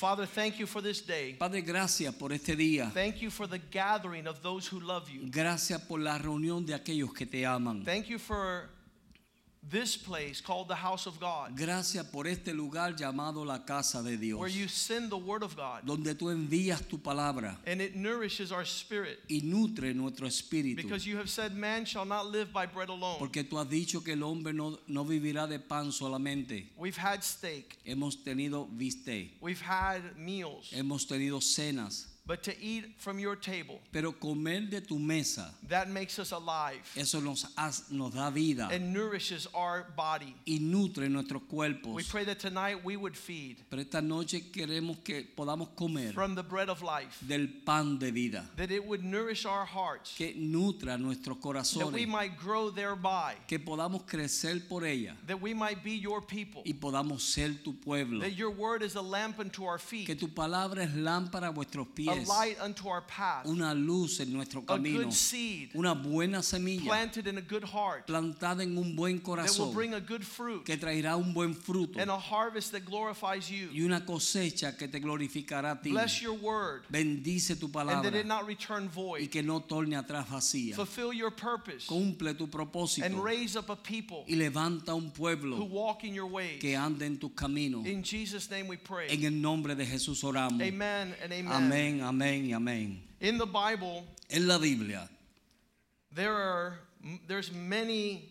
Father, thank you for this day. Padre, gracias por este día. Thank you for the gathering of those who love you. Gracias por la reunión de aquellos que te aman. Thank you for this place called the house of God, Gracias por este lugar llamado la casa de Dios, where you send the word of God donde tú envías tu palabra and it nourishes our spirit. y nutre nuestro espíritu. Because you have said, Man shall not live by bread alone. Porque tú has dicho que el hombre no, no vivirá de pan solamente. We've had steak, Hemos tenido viste, we've had meals, hemos tenido cenas, but to eat from your table, pero comer de tu mesa, that makes us alive eso nos, da vida and nourishes our body. y nutre nuestros We cuerpos. pray that tonight we would feed Pero esta noche queremos que podamos comer from the bread of life, del pan de vida, that it would nourish our hearts, que nutra nuestros that we corazones, might grow thereby, que podamos crecer por ella that we might be your people, y podamos ser tu pueblo. that your word is a lamp unto our Que feet, tu palabra es lámpara a vuestros a pies, light unto our path, una luz en nuestro a camino, good seed una buena semilla planted in a good heart plantada en un buen that will corazón bring a good fruit que traerá un buen fruto and a harvest that glorifies y you. una cosecha que te glorificará a ti. Bless your word Bendice tu and palabra that it not return y void. que no torne atrás vacía. Fulfill your purpose Cumple tu propósito and raise up a people y levanta un who pueblo walk in your ways. que ande en tus caminos. In Jesus' name we En pray. el nombre de Jesús oramos. Amen and amen. Amén, amén y amén. In the Bible, En la Biblia there are there's many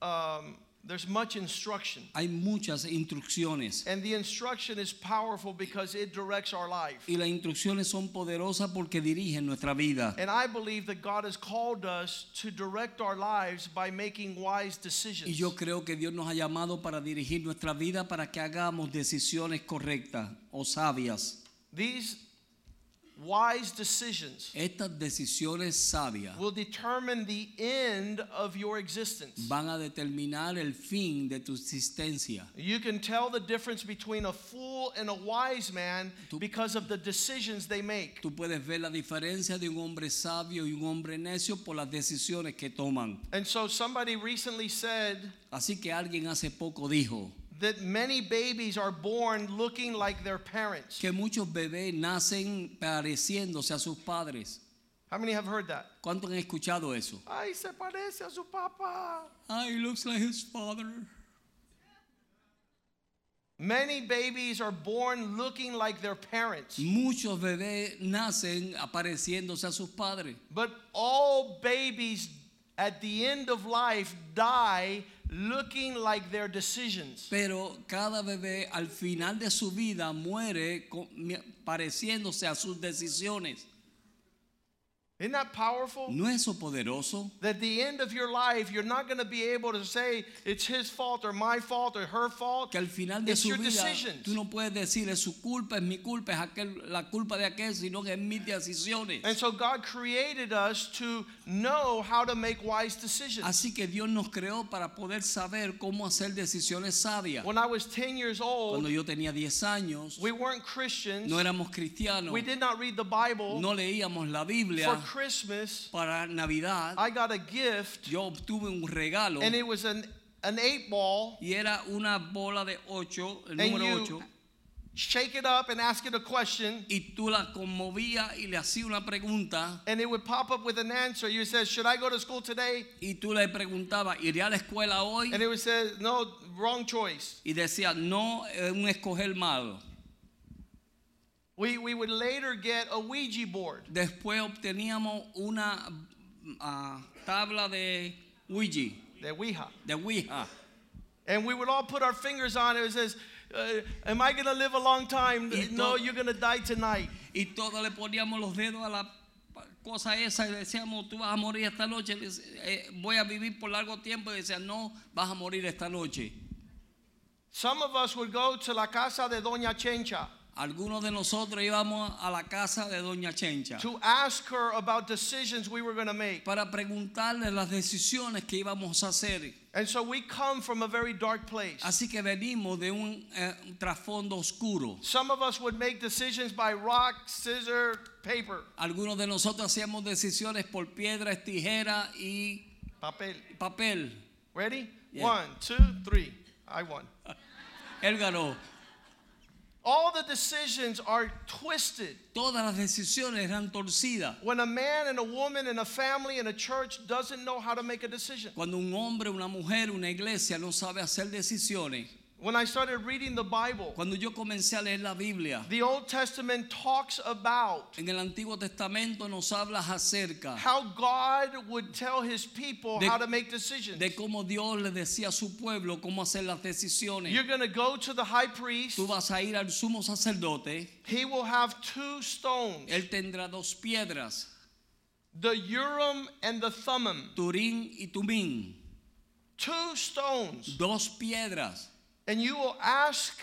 um, there's much instruction hay muchas instrucciones and the instruction is powerful because it directs our life y las instrucciones son poderosas porque dirigen nuestra vida. and i believe that god has called us to direct our lives by making wise Y decisions yo creo que Dios nos ha llamado para dirigir nuestra vida para que hagamos decisiones correctas o sabias. these wise decisions Estas decisiones sabias will determine the end of your existence van a determinar el fin de tu existencia. you can tell the difference between a fool and a wise man Tú- because of the decisions they make Tú puedes ver la diferencia de un hombre sabio y un hombre necio por las decisiones que toman. And so somebody recently said Así que alguien hace poco dijo that many babies are born looking like their parents. que muchos bebés nacen pareciéndose a sus padres. How many have heard that? ¿Cuántos han escuchado eso? Ay, se parece a su papá. He looks like his father. Many babies are born looking like their parents. Muchos bebés nacen apareciéndose a sus padres. But all babies at the end of life die looking like their decisions. Pero cada bebé al final de su vida muere pareciéndose a sus decisiones. Isn't that powerful? ¿No es eso poderoso? That at the end of your life, you're not going to be able to say it's his fault or my fault or her fault. Que al final de It's su your vida decisions. tú no puedes decir es su culpa, es mi culpa, es aquel, la culpa de aquel, sino que es mis decisiones. And so God created us to know how to make wise decisions. Así que Dios nos creó para poder saber cómo hacer decisiones sabias. When I was 10 years Cuando old, yo tenía 10 años, we weren't Christians. no éramos cristianos, We did not read the Bible. no leíamos la For Biblia. Christmas, Para Navidad I got a gift, yo obtuve un regalo and it was an, an eight ball. y era una bola de ocho, el número you 8, shake it up and ask it a question, y tú la conmovías y le hacías una pregunta and it would pop up with an answer. You said, Should I go to school today? y tú le preguntabas, ¿iré a la escuela hoy? And it would say, No, wrong choice. Y decía, no, es un escoger malo. We, we would later get a Ouija board. Después obteníamos una ah, tabla de Ouija, The Ouija. de Ouija. And we would all put our fingers on it. It says, uh, Am I going to live a long time? No, you're going to die tonight. Y todos le poníamos los dedos a la cosa esa y decíamos, tú vas a morir esta noche, eh, voy a vivir por largo tiempo y decía, no, vas a morir esta noche. Some of us would go to la casa de Doña Chencha. Algunos de nosotros íbamos a la casa de Doña Chencha to ask her about decisions we were going to make. para preguntarle las decisiones que íbamos a hacer. And so we come from a very dark place. Así que venimos de un, eh, un trasfondo oscuro. Some of us would make decisions by rock, scissor, paper, Algunos de nosotros hacíamos decisiones por piedras, tijeras y papel. papel. Ready? Yeah. One, two, three. I won. Él ganó. All the decisions are twisted. Todas las decisiones eran torcidas. When a man and a woman and a family and a church doesn't know how to make a decision. Cuando un hombre, una mujer, una iglesia no sabe hacer decisiones. When I started reading the Bible, Cuando yo comencé a leer la Biblia, the Old Testament talks about en el Antiguo Testamento nos habla acerca how God would tell his people De- how to make decisions. de cómo Dios le decía a su pueblo cómo hacer las decisiones. You're going to go to the high priest. Tú vas a ir al sumo sacerdote, He will have two stones, él tendrá dos piedras, the Urim and the Thummim. Turín y Tumín, Two stones. dos piedras. And you will ask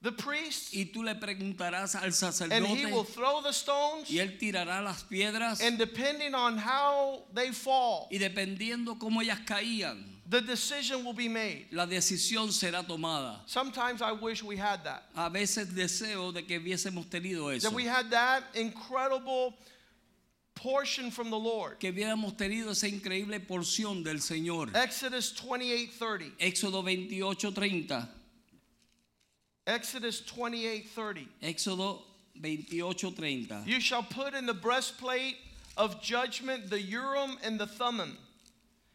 the priest, Y tú le preguntarás al and he will throw the stones. y él tirará las piedras And depending on how they fall, y dependiendo cómo ellas caían, the decision will be made. la decisión será tomada. Sometimes I wish we had that. A veces deseo de que hubiésemos tenido eso, That we had that incredible portion from the Lord. que hubiéramos tenido esa increíble porción del Señor. Exodus 28:30. Éxodo 28:30. Exodus 28:30. Éxodo 28:30. You shall put in the breastplate of judgment the Urim and the Thummim,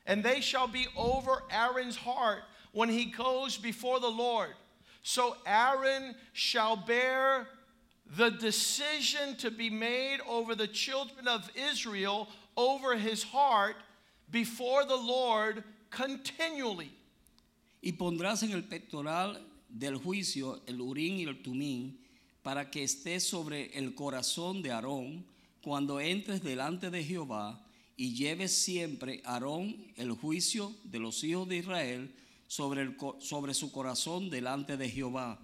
and they shall be over Aaron's heart when he goes before the Lord. So Aaron shall bear the decision to be made over the children of Israel over his heart before the Lord continually. Y pondrás en el pectoral del juicio el urín y el tumín para que esté sobre el corazón de Aarón cuando entres delante de Jehová y lleves siempre Aarón el juicio de los hijos de Israel sobre, el sobre su corazón delante de Jehová.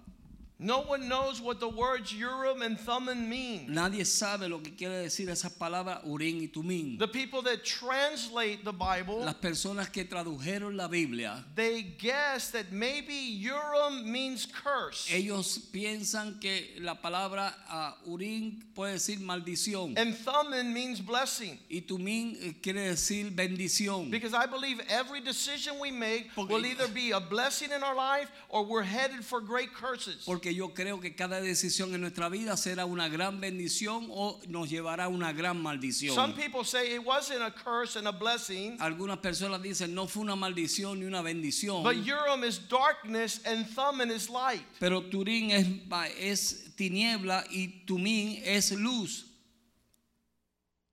No one knows what the words Urim and Thummim mean. Nadie sabe lo que quiere decir esas palabras urín y tumín. The people that translate the Bible Las personas que tradujeron la Biblia, they guess that maybe Urim means curse ellos piensan que la palabra ah, urín puede decir maldición. and Thummim means blessing. Y tumín eh, quiere decir bendición. Because I believe every decision we make Porque- will either be a blessing in our life or we're headed for great curses. Porque yo creo que cada decisión en nuestra vida será una gran bendición o nos llevará a una gran maldición. Some people say it wasn't a curse and a blessing, Algunas personas dicen no fue una maldición ni una bendición. but Urim is darkness and Thummim is light. Pero Turín es, es tiniebla y Tumín es luz.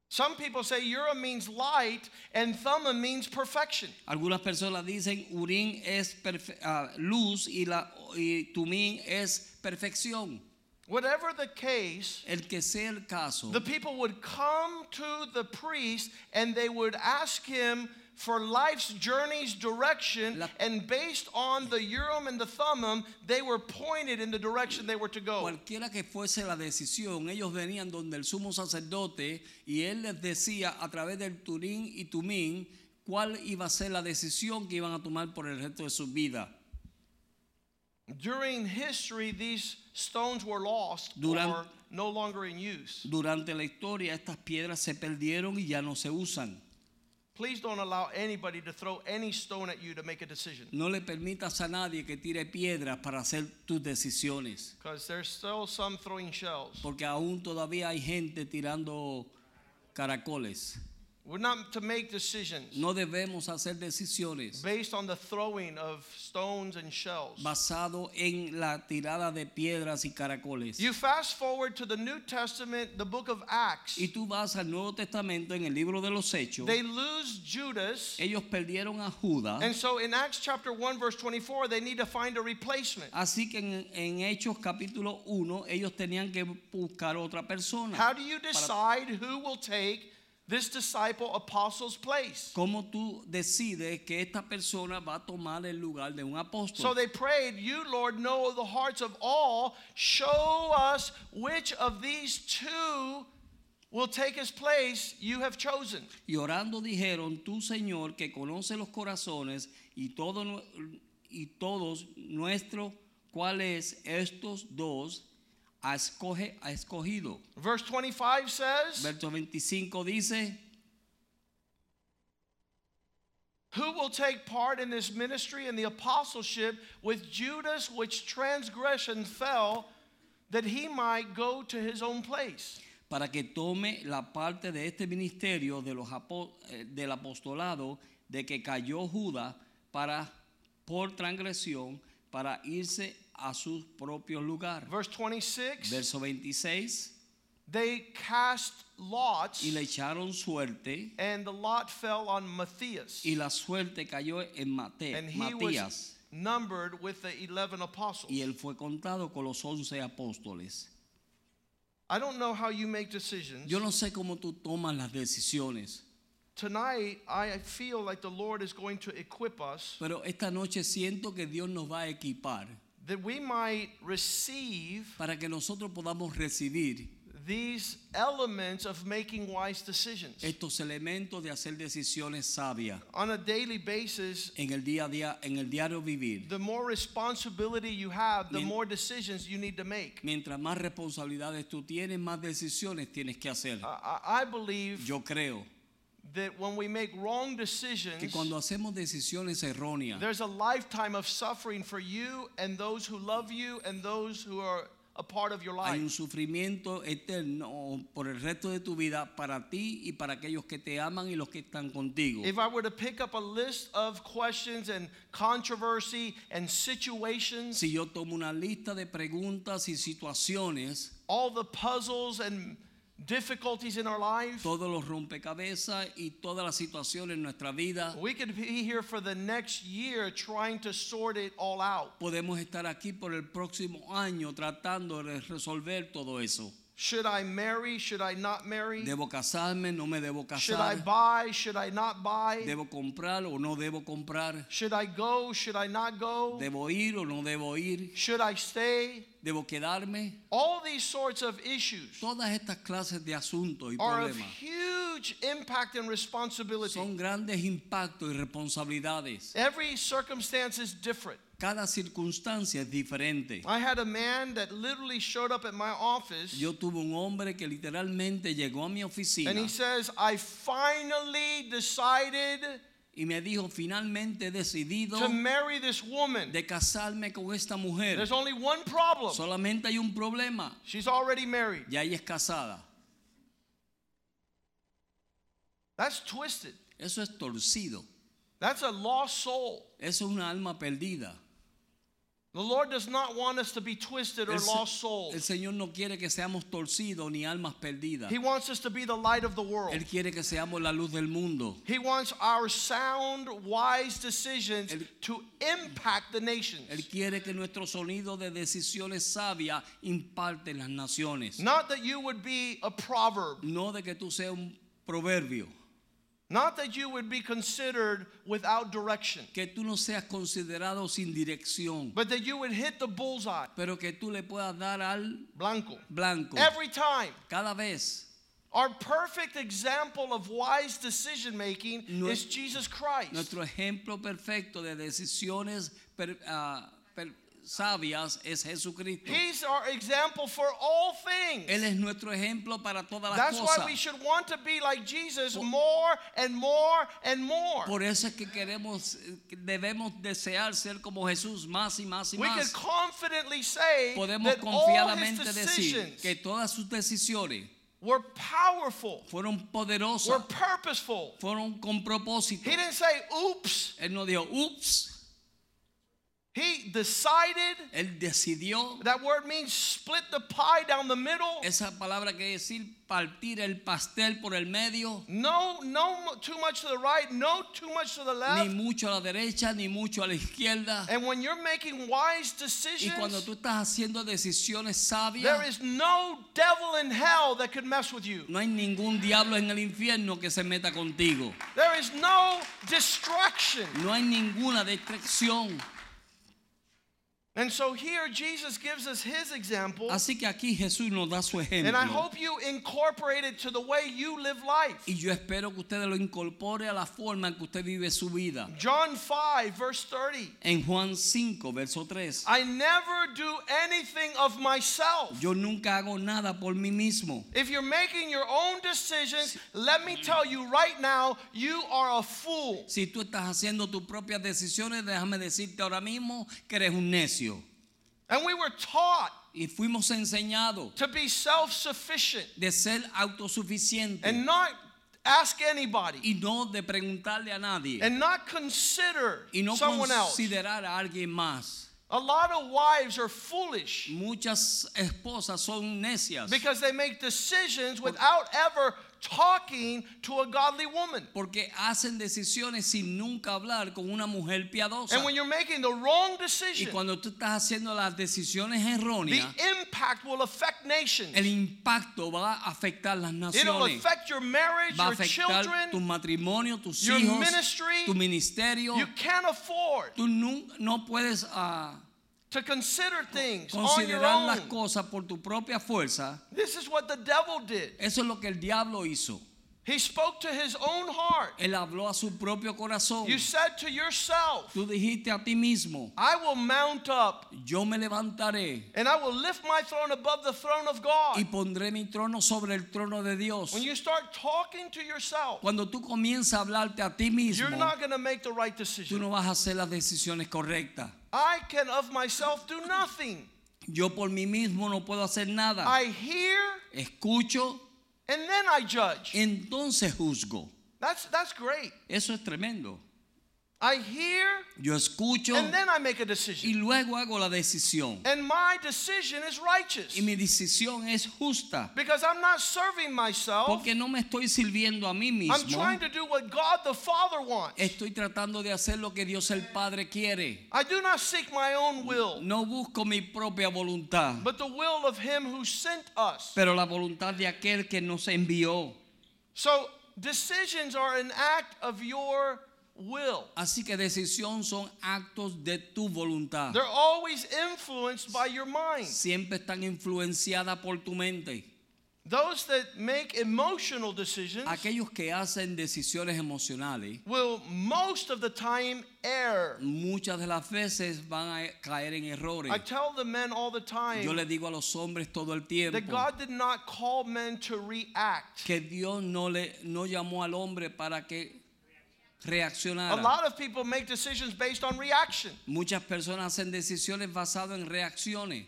Some people say Urim means light and Thummim means perfection. Algunas personas dicen Urín es ah, luz y, la, y Tumín es perfección. Whatever the case, El que sea el caso, the people would come to the priest and they would ask him for life's journey's direction, La- and based on the Urim and the Thummim, they were pointed in the direction they were to go. Cualquiera que fuese la decisión, ellos venían donde el sumo sacerdote y él les decía a través del Turín y Tumín cuál iba a ser la decisión que iban a tomar por el resto de su vida. During history, these stones were lost Duran- or no longer in use. Durante la historia estas piedras se perdieron y ya no se usan. Please don't allow anybody to throw any stone at you to make a decision No le permitas a nadie que tire piedras para hacer tus decisiones, because there's still some throwing shells. porque aún todavía hay gente tirando caracoles. We're not to make decisions No debemos hacer decisiones based on the throwing of stones and shells. basado en la tirada de piedras y caracoles. You fast forward to the New Testament, the book of Acts. Y tú vas al Nuevo Testamento en el libro de los Hechos. They lose Judas. Ellos perdieron a Judas. And so in Acts chapter 1, verse 24, they need to find a replacement. Así que en, en Hechos capítulo 1 ellos tenían que buscar otra persona. How do you decide who will take this disciple apostle's place. ¿Cómo tú decides que esta persona va a tomar el lugar de un apóstol? So they prayed, You, Lord, know the hearts of all. Show us which of these two will take his place you have chosen. Y orando dijeron, tú Señor que conoce los corazones y, todo, y todos nuestros, cuáles estos dos ha, escoge, ha escogido. Verse 25 says, Verso 25 dice, Who will take part in this ministry and the apostleship with Judas, which transgression fell, that he might go to his own place? para que tome la parte de este ministerio de los eh, del apostolado de que cayó Judas para por transgresión para irse a su propio lugar. Verse 26 Verso 26 They cast lots, y le echaron suerte and the lot fell on Matthias. y la suerte cayó en Mate- And he Matías was numbered with the 11 apostles. y él fue contado con los once apóstoles. I don't know how you make decisions. Yo no sé cómo tú tomas las decisiones, Tonight, I feel like the Lord is going to equip us pero esta noche siento que Dios nos va a equipar that we might receive para que nosotros podamos recibir these elements of making wise decisions. estos elementos de hacer decisiones sabias On a daily basis, en el día a día, en el diario vivir. the more responsibility you have, the Mien- more decisions you need to make. Mientras más responsabilidades tú tienes, más decisiones tienes que hacer. I, I I believe Yo creo that when we make wrong decisions, que cuando hacemos decisiones erróneas, there's a lifetime of suffering for you and those who love you and those who are a part of your life. hay un sufrimiento eterno por el resto de tu vida para ti y para aquellos que te aman y los que están contigo. If I were to pick up a list of questions and controversy and situations, Si yo tomo una lista de preguntas y situaciones, all the puzzles and difficulties in our life, todos los rompecabezas y todas las situaciones en nuestra vida, we could be here for the next year trying to sort it all out. podemos estar aquí por el próximo año tratando de resolver todo eso. Should I marry? Should I not marry? Debo casarme, no me debo casar. Should I buy? Should I not buy? Debo comprar o no debo comprar. Should I go? Should I not go? Debo ir o no debo ir. Should I stay? Debo quedarme. All these sorts of issues Todas estas clases de asuntos y are of problemas huge impact and responsibility. son grandes impactos y responsabilidades. Every circumstance is different. Cada circunstancia es diferente. I had a man that literally showed up at my office Yo tuve un hombre que literalmente llegó a mi oficina and he says, I finally decided y me dijo, finalmente he decidido to marry this woman. de casarme con esta mujer. There's only one problem. Solamente hay un problema. She's already married. Ya ella es casada. That's twisted. Eso es torcido. That's a lost soul. Eso es una alma perdida. The Lord does not want us to be twisted or El, lost el souls. Señor no quiere que seamos torcidos ni almas perdidas. He wants us to be the light of the world. Él quiere que seamos la luz del mundo. He wants our sound, wise decisions Él- to impact the nations. Él quiere que nuestro sonido de decisiones sabias imparte en las naciones. Not that you would be a proverb, No de que tú seas un proverbio. Not that you would be considered without direction, Que tú no seas considerado sin dirección. but that you would hit the bullseye, Pero que tú le puedas dar al blanco, blanco. every time. Cada vez. Our perfect example of wise decision making is Jesus Christ. Nuestro ejemplo perfecto de decisiones per- ah, per- sabias es Jesucristo. He's our example for all things. Él es nuestro ejemplo para todas las That's why we cosas. should want to be like Jesus more and more and more. Por eso es que queremos, que debemos desear ser como Jesús más y más y We can más. confidently say Podemos that all his confiadamente decir que todas sus decisiones were powerful, fueron were poderosas, purposeful. fueron con propósito. He didn't say, oops. Él no dijo, ups, He decided. Él decidió. That word means split the pie down the middle. Esa palabra quiere decir partir el pastel por el medio. No, no too much to the right, no too much to the left. Ni mucho a la derecha, ni mucho a la izquierda. And when you're making wise decisions, Y cuando tú estás haciendo decisiones sabias, there is no devil in hell that could mess with you. no hay ningún diablo en el infierno que se meta contigo. There is no distraction. No hay ninguna distracción. And so here Jesus gives us his example. Así que aquí Jesús nos da su ejemplo. And I hope you incorporate it to the way you live life. Y yo espero que ustedes lo incorpore a la forma en que usted vive su vida. John 5, verse 30. En Juan 5, verso 3. I never do anything of myself. Yo nunca hago nada por mí mismo. If you're making your own decisions, let me tell you right now, you are a fool. Si tú estás haciendo tus propias decisiones, déjame decirte ahora mismo que eres un necio. And we were taught Y fuimos enseñados to be self sufficient de ser autosuficientes and not ask anybody y no de preguntarle a nadie and not consider y no someone else. considerar a alguien más. A lot of wives are foolish Muchas esposas son necias because they make decisions without ever talking to a godly woman. porque hacen decisiones sin nunca hablar con una mujer piadosa. And when you're making the wrong Y decision, cuando tú estás haciendo las decisiones the erróneas, impact will affect nations. el impacto va a afectar las It'll naciones. affect your marriage, Va a your afectar tu children. matrimonio, tus your hijos, ministry. tu ministerio. You can't afford Tú no puedes ah, to consider things on your considerar las own. cosas por tu propia fuerza. This is what the devil did. Eso es lo que el diablo hizo. He spoke to his own heart. Él habló a su propio corazón. You said to yourself, Tú dijiste a ti mismo, I will mount up yo me levantaré and I will lift my throne above the throne of God. y pondré mi trono sobre el trono de Dios. When you start talking to yourself, Cuando tú comienzas a hablarte a ti mismo, you're not going to make the right tú decision. no vas a hacer las decisiones correctas. I can of myself do nothing. Yo por mí mismo no puedo hacer nada. I hear Escucho, and then I judge. entonces juzgo. That's that's great. Eso es tremendo. I hear Yo escucho and then I make a decision. luego hago la decisión. And my decision is righteous Y mi decisión es justa. because I'm not serving myself. Porque no me estoy sirviendo a mí I'm mismo. trying to do what God the Father wants. Estoy tratando de hacer lo que Dios el Padre quiere. I do not seek my own will, No busco mi propia voluntad, but the will of Him who sent us. pero la voluntad de aquel que nos envió. So decisions are an act of your will. Así que decisión son actos de tu voluntad. They're always influenced by your mind. Siempre están influenciadas por tu mente. Those that make emotional decisions Aquellos que hacen decisiones emocionales, will most of the time err. muchas de las veces van a caer en errores. I tell the men all the time Yo le digo a los hombres todo el tiempo that God did not call men to react. que Dios no le no llamó al hombre para que A lot of people make decisions based on reaction. Muchas personas hacen decisiones basadas en reacciones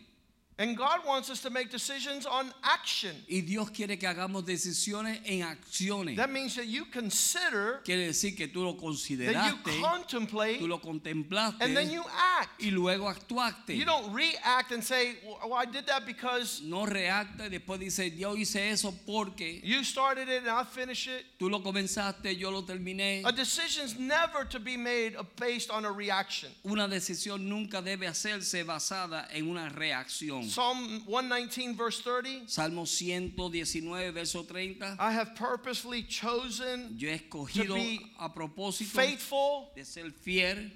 And God wants us to make decisions on action. y Dios quiere que hagamos decisiones en acciones. That means that you consider, Quiere decir que tú lo consideraste. that you contemplate, tú lo contemplaste and then you act. y luego actuaste. You don't react and say, well, I did that because No reacta y después dice, yo hice eso porque you started it and I finished it. tú lo comenzaste, yo lo terminé. A decision's never to be made based on a reaction. Una decisión nunca debe hacerse basada en una reacción. Psalm 119, verse 30. Salmo 119, verso 30. I have purposefully chosen Yo he escogido be a propósito faithful, de ser fiel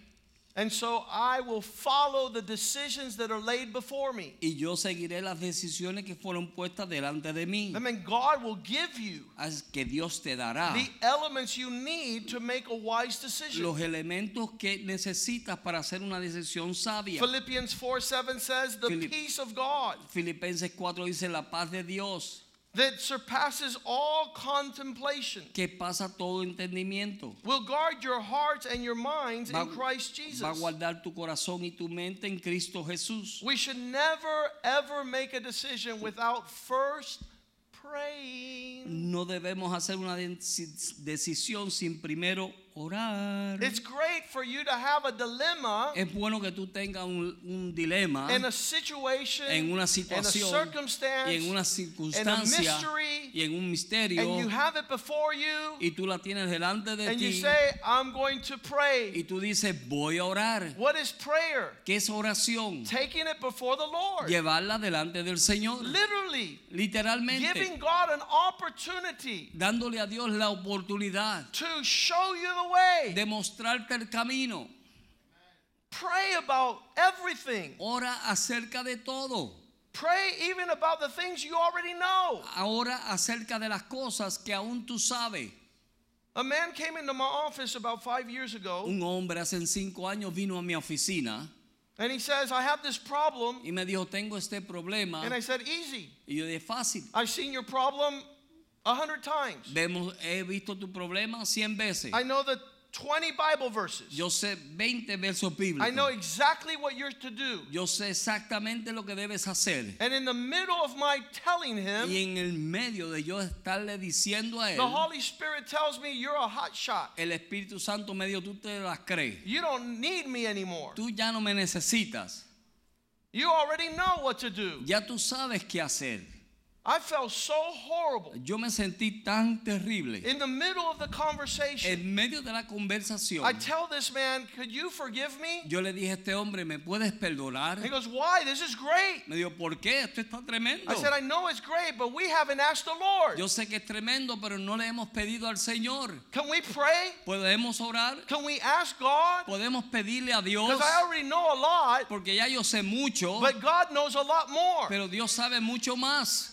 and so I will follow the decisions that are laid before me. y yo seguiré las decisiones que fueron puestas delante de mí. That means God will give you que Dios te dará the elements you need to make a wise decision. los elementos que necesitas para hacer una decisión sabia. Philippians 4 7 says, The Philipp- peace of God Filipenses 4 dice la paz de Dios that surpasses all contemplation que pasa todo entendimiento. will guard your hearts and your minds Va, in Christ Jesus. va a guardar tu corazón y tu mente en Cristo Jesús. We should never ever make a decision without first praying. No debemos hacer una decisión sin primero orar. It's great for you to have a dilemma Es bueno que tú tengas un, un dilema in a situation, en una in a circumstance, y en una circunstancia mystery, y en un misterio and you have it before you, y tú la tienes delante de and you say, I'm going to pray. y tú dices voy a orar. What is prayer? ¿Qué es oración? Taking it before the Lord. Llevarla delante del Señor. Literally, Literalmente. giving God an opportunity Dándole a Dios la oportunidad to show you the way. de mostrarte el camino. Pray about everything. Ora acerca de todo. Pray even about the things you already know. Ahora acerca de las cosas que aún tú sabes. A man came into my office about five years ago, Un hombre hace cinco años vino a mi oficina and he says, I have this problem. y me dijo, tengo este problema. And I said, Easy. Y yo dije, fácil. I've seen your problem a hundred times. He visto tu problema veces. I know the 20 Bible verses. Yo sé 20 versos I know exactly what you're to do. Yo sé exactamente lo que debes hacer. And in the middle of my telling him, Y en el medio de yo estarle diciendo a él, the Holy Spirit tells me you're a hot shot. el Espíritu Santo me dijo, tú te las crees. You don't need me anymore. Tú ya no me necesitas. You already know what to do. Ya tú sabes qué hacer. I felt so horrible. Yo me sentí tan terrible. In the middle of the conversation, En medio de la conversación, I tell this man, Could you forgive me? yo le dije a este hombre, ¿me puedes perdonar? He goes, Why? This is great. Me dijo, ¿por qué? Esto está tremendo. I said, I know it's great, but we haven't asked the Lord. Yo sé que es tremendo, pero no le hemos pedido al Señor. Can we pray? ¿Podemos orar? Can we ask God? ¿Podemos pedirle a Dios? Because I already know a lot, Porque ya yo sé mucho, but God knows a lot more. pero Dios sabe mucho más.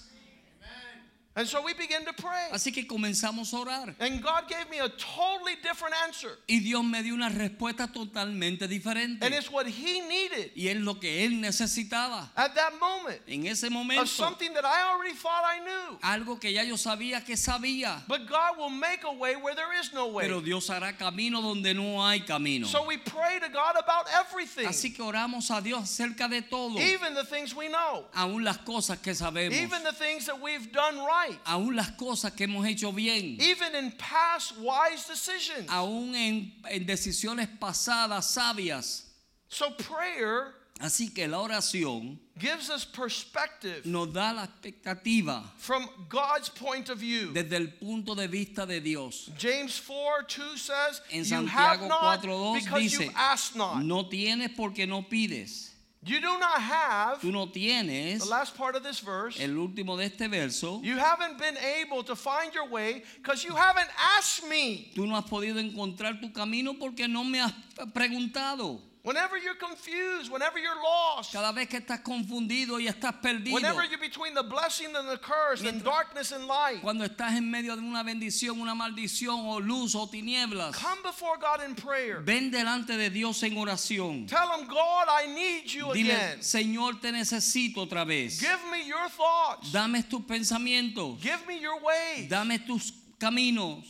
And so we begin to pray. Así que comenzamos a orar. And God gave me a totally different answer. Y Dios me dio una respuesta totalmente diferente. And it's what He needed Y es lo que Él necesitaba at that moment en ese momento. of something that I already thought I knew. Algo que ya yo sabía que sabía. But God will make a way where there is no way. Pero Dios hará camino donde no hay camino. So we pray to God about everything, Así que oramos a Dios acerca de todo. even the things we know, Aún las cosas que sabemos. even the things that we've done right, Aún las cosas que hemos hecho bien. even in past wise decisions. Aún en, en decisiones pasadas sabias. So prayer Así que la oración gives us perspective nos da la expectativa from God's point of view. desde el punto de vista de Dios. James 4 2 says, En Santiago not 4:2 because dice, you ask not. No tienes porque no pides. You do not have, Tú no tienes, the last part of this verse, el último de este verso, you haven't been able to find your way because you haven't asked me. tú no has podido encontrar tu camino porque no me has preguntado. Whenever you're confused, whenever you're lost, Cada vez que estás confundido y estás perdido, whenever you're between the blessing and the curse, and darkness and light, cuando estás en medio de una bendición, una maldición o luz o tinieblas, come before God in prayer. ven delante de Dios en oración. Tell Him, God, I need you Dile, again. Señor, te necesito otra vez. Give me your thoughts. Dame tus pensamientos, Give me your ways. dame tus caminos.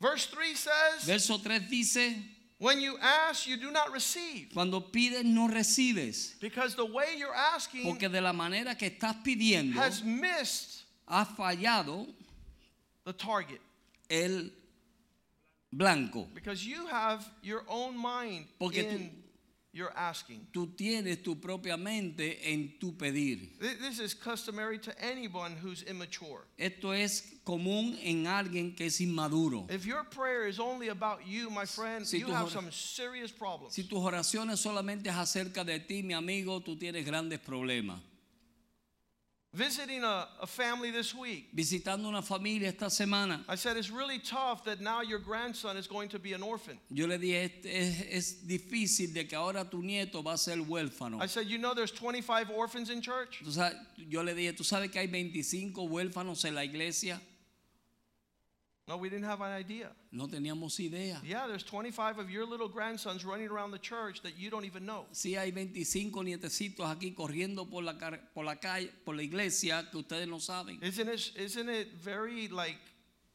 Verse 3 says, Verso 3 dice, When you ask, you do not receive. cuando pides no recibes, Because the way you're asking porque de la manera que estás pidiendo has missed has fallado the target. el blanco. Because you have your own mind Porque tú- in your asking. Tú tienes tu propia mente en tu pedir. This is customary to anyone who's immature. Esto es común en alguien que es inmaduro. If your prayer is only about you, my friend, Si you have some serious problems. Si tus oraciones solamente es acerca de ti, mi amigo, tú tienes grandes problemas. Visiting a, a family this week, Visitando una familia esta semana, I said it's really tough that now your grandson is going to be an orphan. yo le dije, "Es- es, difícil de que ahora tu nieto va a ser huérfano. I said, you know, there's 25 orphans in church. Yo le dije, ¿tú sabes que hay 25 huérfanos en la iglesia? No, we didn't have an idea. No teníamos idea. Yeah, there's 25 of your little grandsons running around the church that you don't even know. Sí hay 25 nietecitos aquí corriendo por la, por la calle, por la iglesia que ustedes no saben. Isn't it, isn't it very like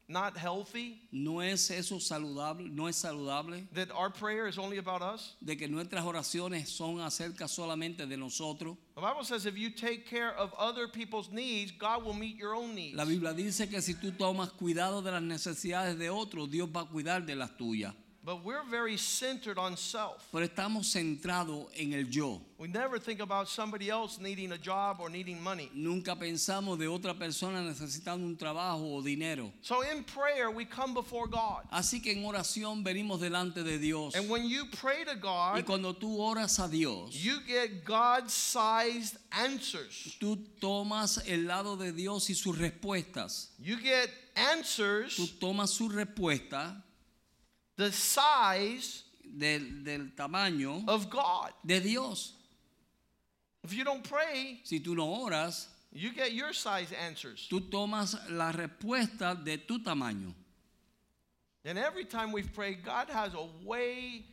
not healthy No es eso saludable, no es saludable that our prayer is only about us? de que nuestras oraciones son acerca solamente de nosotros. The Bible says if you take care of other people's needs, God will meet your own needs. La Biblia dice que si tú tomas cuidado de las necesidades de otros, Dios va a cuidar de las tuyas. But we're very centered on self. pero estamos centrados en el yo. We never think about somebody else needing a job or needing money. Nunca pensamos de otra persona necesitando un trabajo o dinero. So in prayer, we come before God. Así que en oración venimos delante de Dios. And when you pray to Y God, cuando tú oras a Dios, you get God sized answers. tú tomas el lado de Dios y sus respuestas. You get Tú answers tomas su respuesta the size del, del tamaño of God. de Dios. If you don't pray, Si tú no oras, you get your size answers. tú tomas la respuesta de tu tamaño. And every time we've prayed, God has a way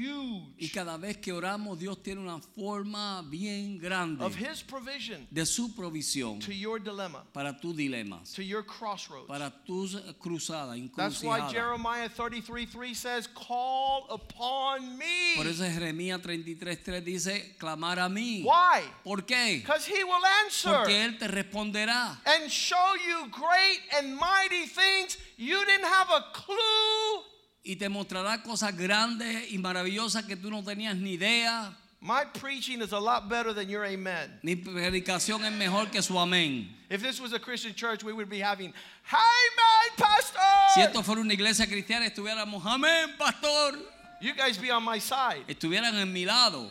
Y huge cada vez que oramos, Dios tiene una forma bien grande of His provision de su provisión to your dilemma, para tus dilemas, to your crossroads. para tus cruzadas, That's why. Jeremiah 33:3 says, Call upon me. Por eso Jeremías 33:3 dice, clamar a mí. Why? ¿Por qué? Because He will answer Porque Él te responderá and show you great and mighty things you didn't have a clue. Y te mostrará cosas grandes y maravillosas que tú no tenías ni idea. My preaching is a lot better than your amen. Mi predicación es mejor que su amén. If this was a Christian church, we would be having, Amen, Pastor. Si esto fuera una iglesia cristiana, estuviéramos, amén, pastor. You guys be on my side. Estuvieran en mi lado.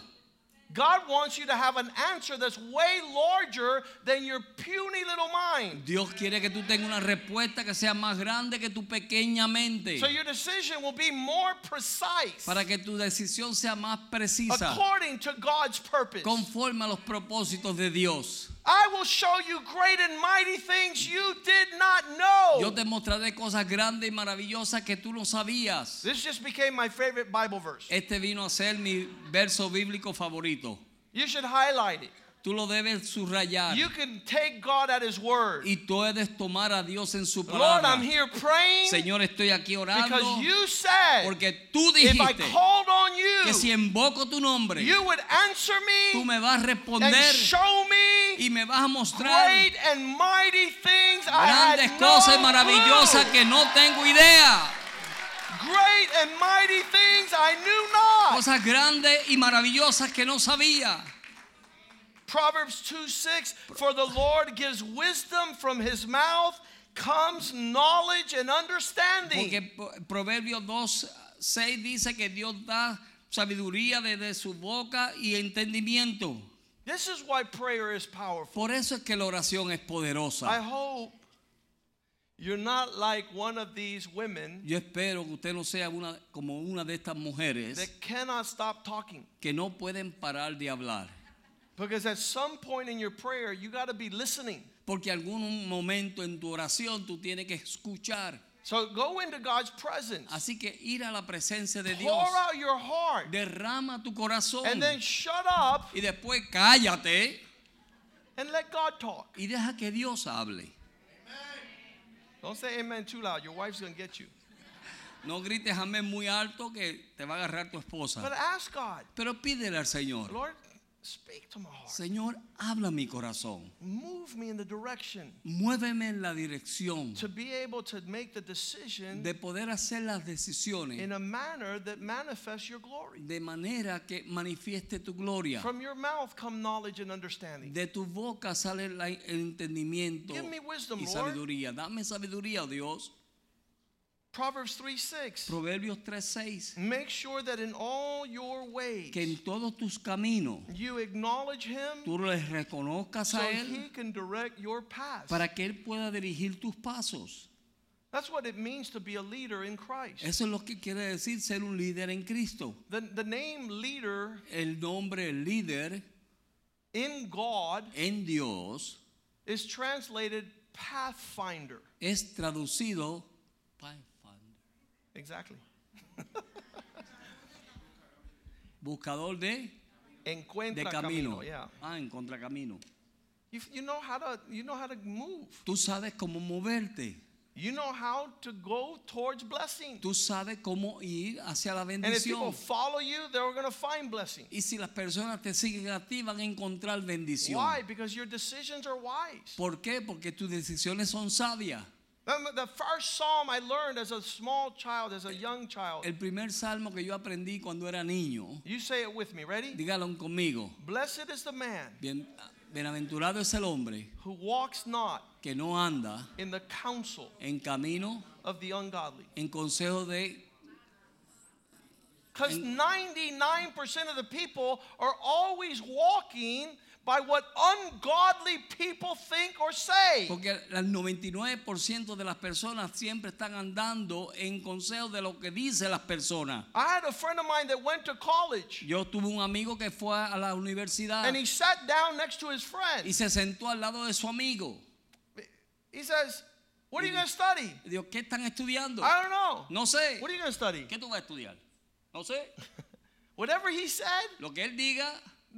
God wants you to have an answer that's way larger than your puny little mind. Dios quiere que tú tengas una respuesta que sea más grande que tu pequeña mente. So your decision will be more precise Para que tu decisión sea más precisa. according to God's purpose. Conforme a los propósitos de Dios. I will show you great and mighty things you did not Yo know. te mostraré cosas grandes y maravillosas que tú no sabías. This just became my favorite Bible verse. Este vino a ser mi verso bíblico favorito. You should highlight it. Tú lo debes subrayar. You can take God at His word. Y tú debes tomar a Dios en su Lord, palabra. I'm here praying Señor, estoy aquí orando because you said porque tú if I dijiste called on que si you, invoco tu nombre, you would answer tú me me vas a and responder show me y me vas a mostrar great and mighty things I grandes had cosas no maravillosas clue. que no tengo idea. Great and mighty things I knew not. Cosas grandes y maravillosas que no sabía. Proverbs 2 6 For the Lord gives wisdom from his mouth comes knowledge and understanding. Porque Pro- Proverbios 2, 6 dice que Dios da sabiduría desde su boca y entendimiento. This is why prayer is powerful. Por eso es que la oración es poderosa. I hope you're not like one of these women Yo espero que usted no sea una, como una de estas mujeres that cannot stop talking. que no pueden parar de hablar. Because at some point in your prayer, you got to be listening. Porque algún momento en tu oración tú tienes que escuchar. So go into God's presence. Así que ir a la presencia de Dios. Pour out your heart. Derrama tu corazón. And then shut up Y después cállate and let God talk. y deja que Dios hable. Don't say amen too loud. Your wife's going to get you. No grites amén muy alto que te va a agarrar tu esposa. But ask God, Pero pídele al Señor. Lord, speak to my heart. Señor, habla mi corazón. Move me in the direction Muéveme en la dirección to be able to make the decision de poder hacer las decisiones in a manner that manifests your glory. de manera que manifieste tu gloria. From your mouth come knowledge and understanding. De tu boca sale el entendimiento Give me wisdom, y Lord. sabiduría. Dame sabiduría, oh Dios. Proverbs 3 6. Proverbios 3:6. Make sure that in all your ways Que en todos tus caminos you acknowledge him tú les reconozcas so a Él he can direct your path. para que Él pueda dirigir tus pasos. That's what it means to be a leader in Christ. Eso es lo que quiere decir ser un líder en Cristo. The, the name leader El nombre líder in God en Dios is translated pathfinder. es traducido Pathfinder, Exactly. buscador de, de Encuentra camino. camino. Yeah. Ah, en contracamino. You, you know how to you know how to move. Tú sabes cómo moverte. You know how to go towards blessing. Tú sabes cómo ir hacia la bendición. And if people follow you, they're going to find blessing. Y si las personas te siguen a ti, van a encontrar bendición. Why? Because your decisions are wise. ¿Por qué? Porque tus decisiones son sabias. The first psalm I learned as a small child, as a young child. El primer salmo que yo aprendí cuando era niño, You say it with me. Ready? dígalo conmigo. Blessed is the man Bien, bienaventurado es el hombre who walks not que no anda in the counsel en camino, of the ungodly. en consejo de Because 99% of the people are always walking by what ungodly people think or say. Porque el 99% de las personas siempre están andando en consejo de lo que dicen las personas. I had a friend of mine that went to college Yo tuve un amigo que fue a la universidad and he sat down next to his friend. y se sentó al lado de su amigo. He says, What are you going to study? Y dijo, ¿qué están estudiando? I don't know. No sé. What are you going to study? ¿Qué tú vas a estudiar? No sé. Whatever he said, Lo que él diga,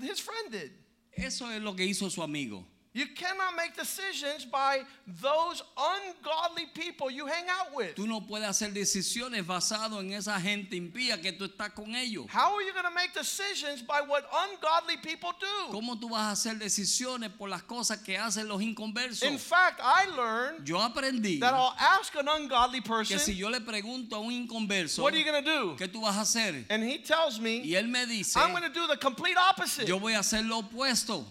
his friend did. Eso es lo que hizo su amigo. You cannot make decisions by those ungodly people you hang out with. Tú no puedes hacer decisiones basado en esa gente impía que tú estás con ellos. How are you going to make decisions by what ungodly people do? ¿Cómo tú vas a hacer decisiones por las cosas que hacen los inconversos? In fact, I learned Yo aprendí that I'll ask an ungodly person, que si yo le pregunto a un inconverso, What are you going to do? ¿qué tú vas a hacer? And he tells me, Y él me dice, I'm going to do the complete opposite. yo voy a hacer lo opuesto.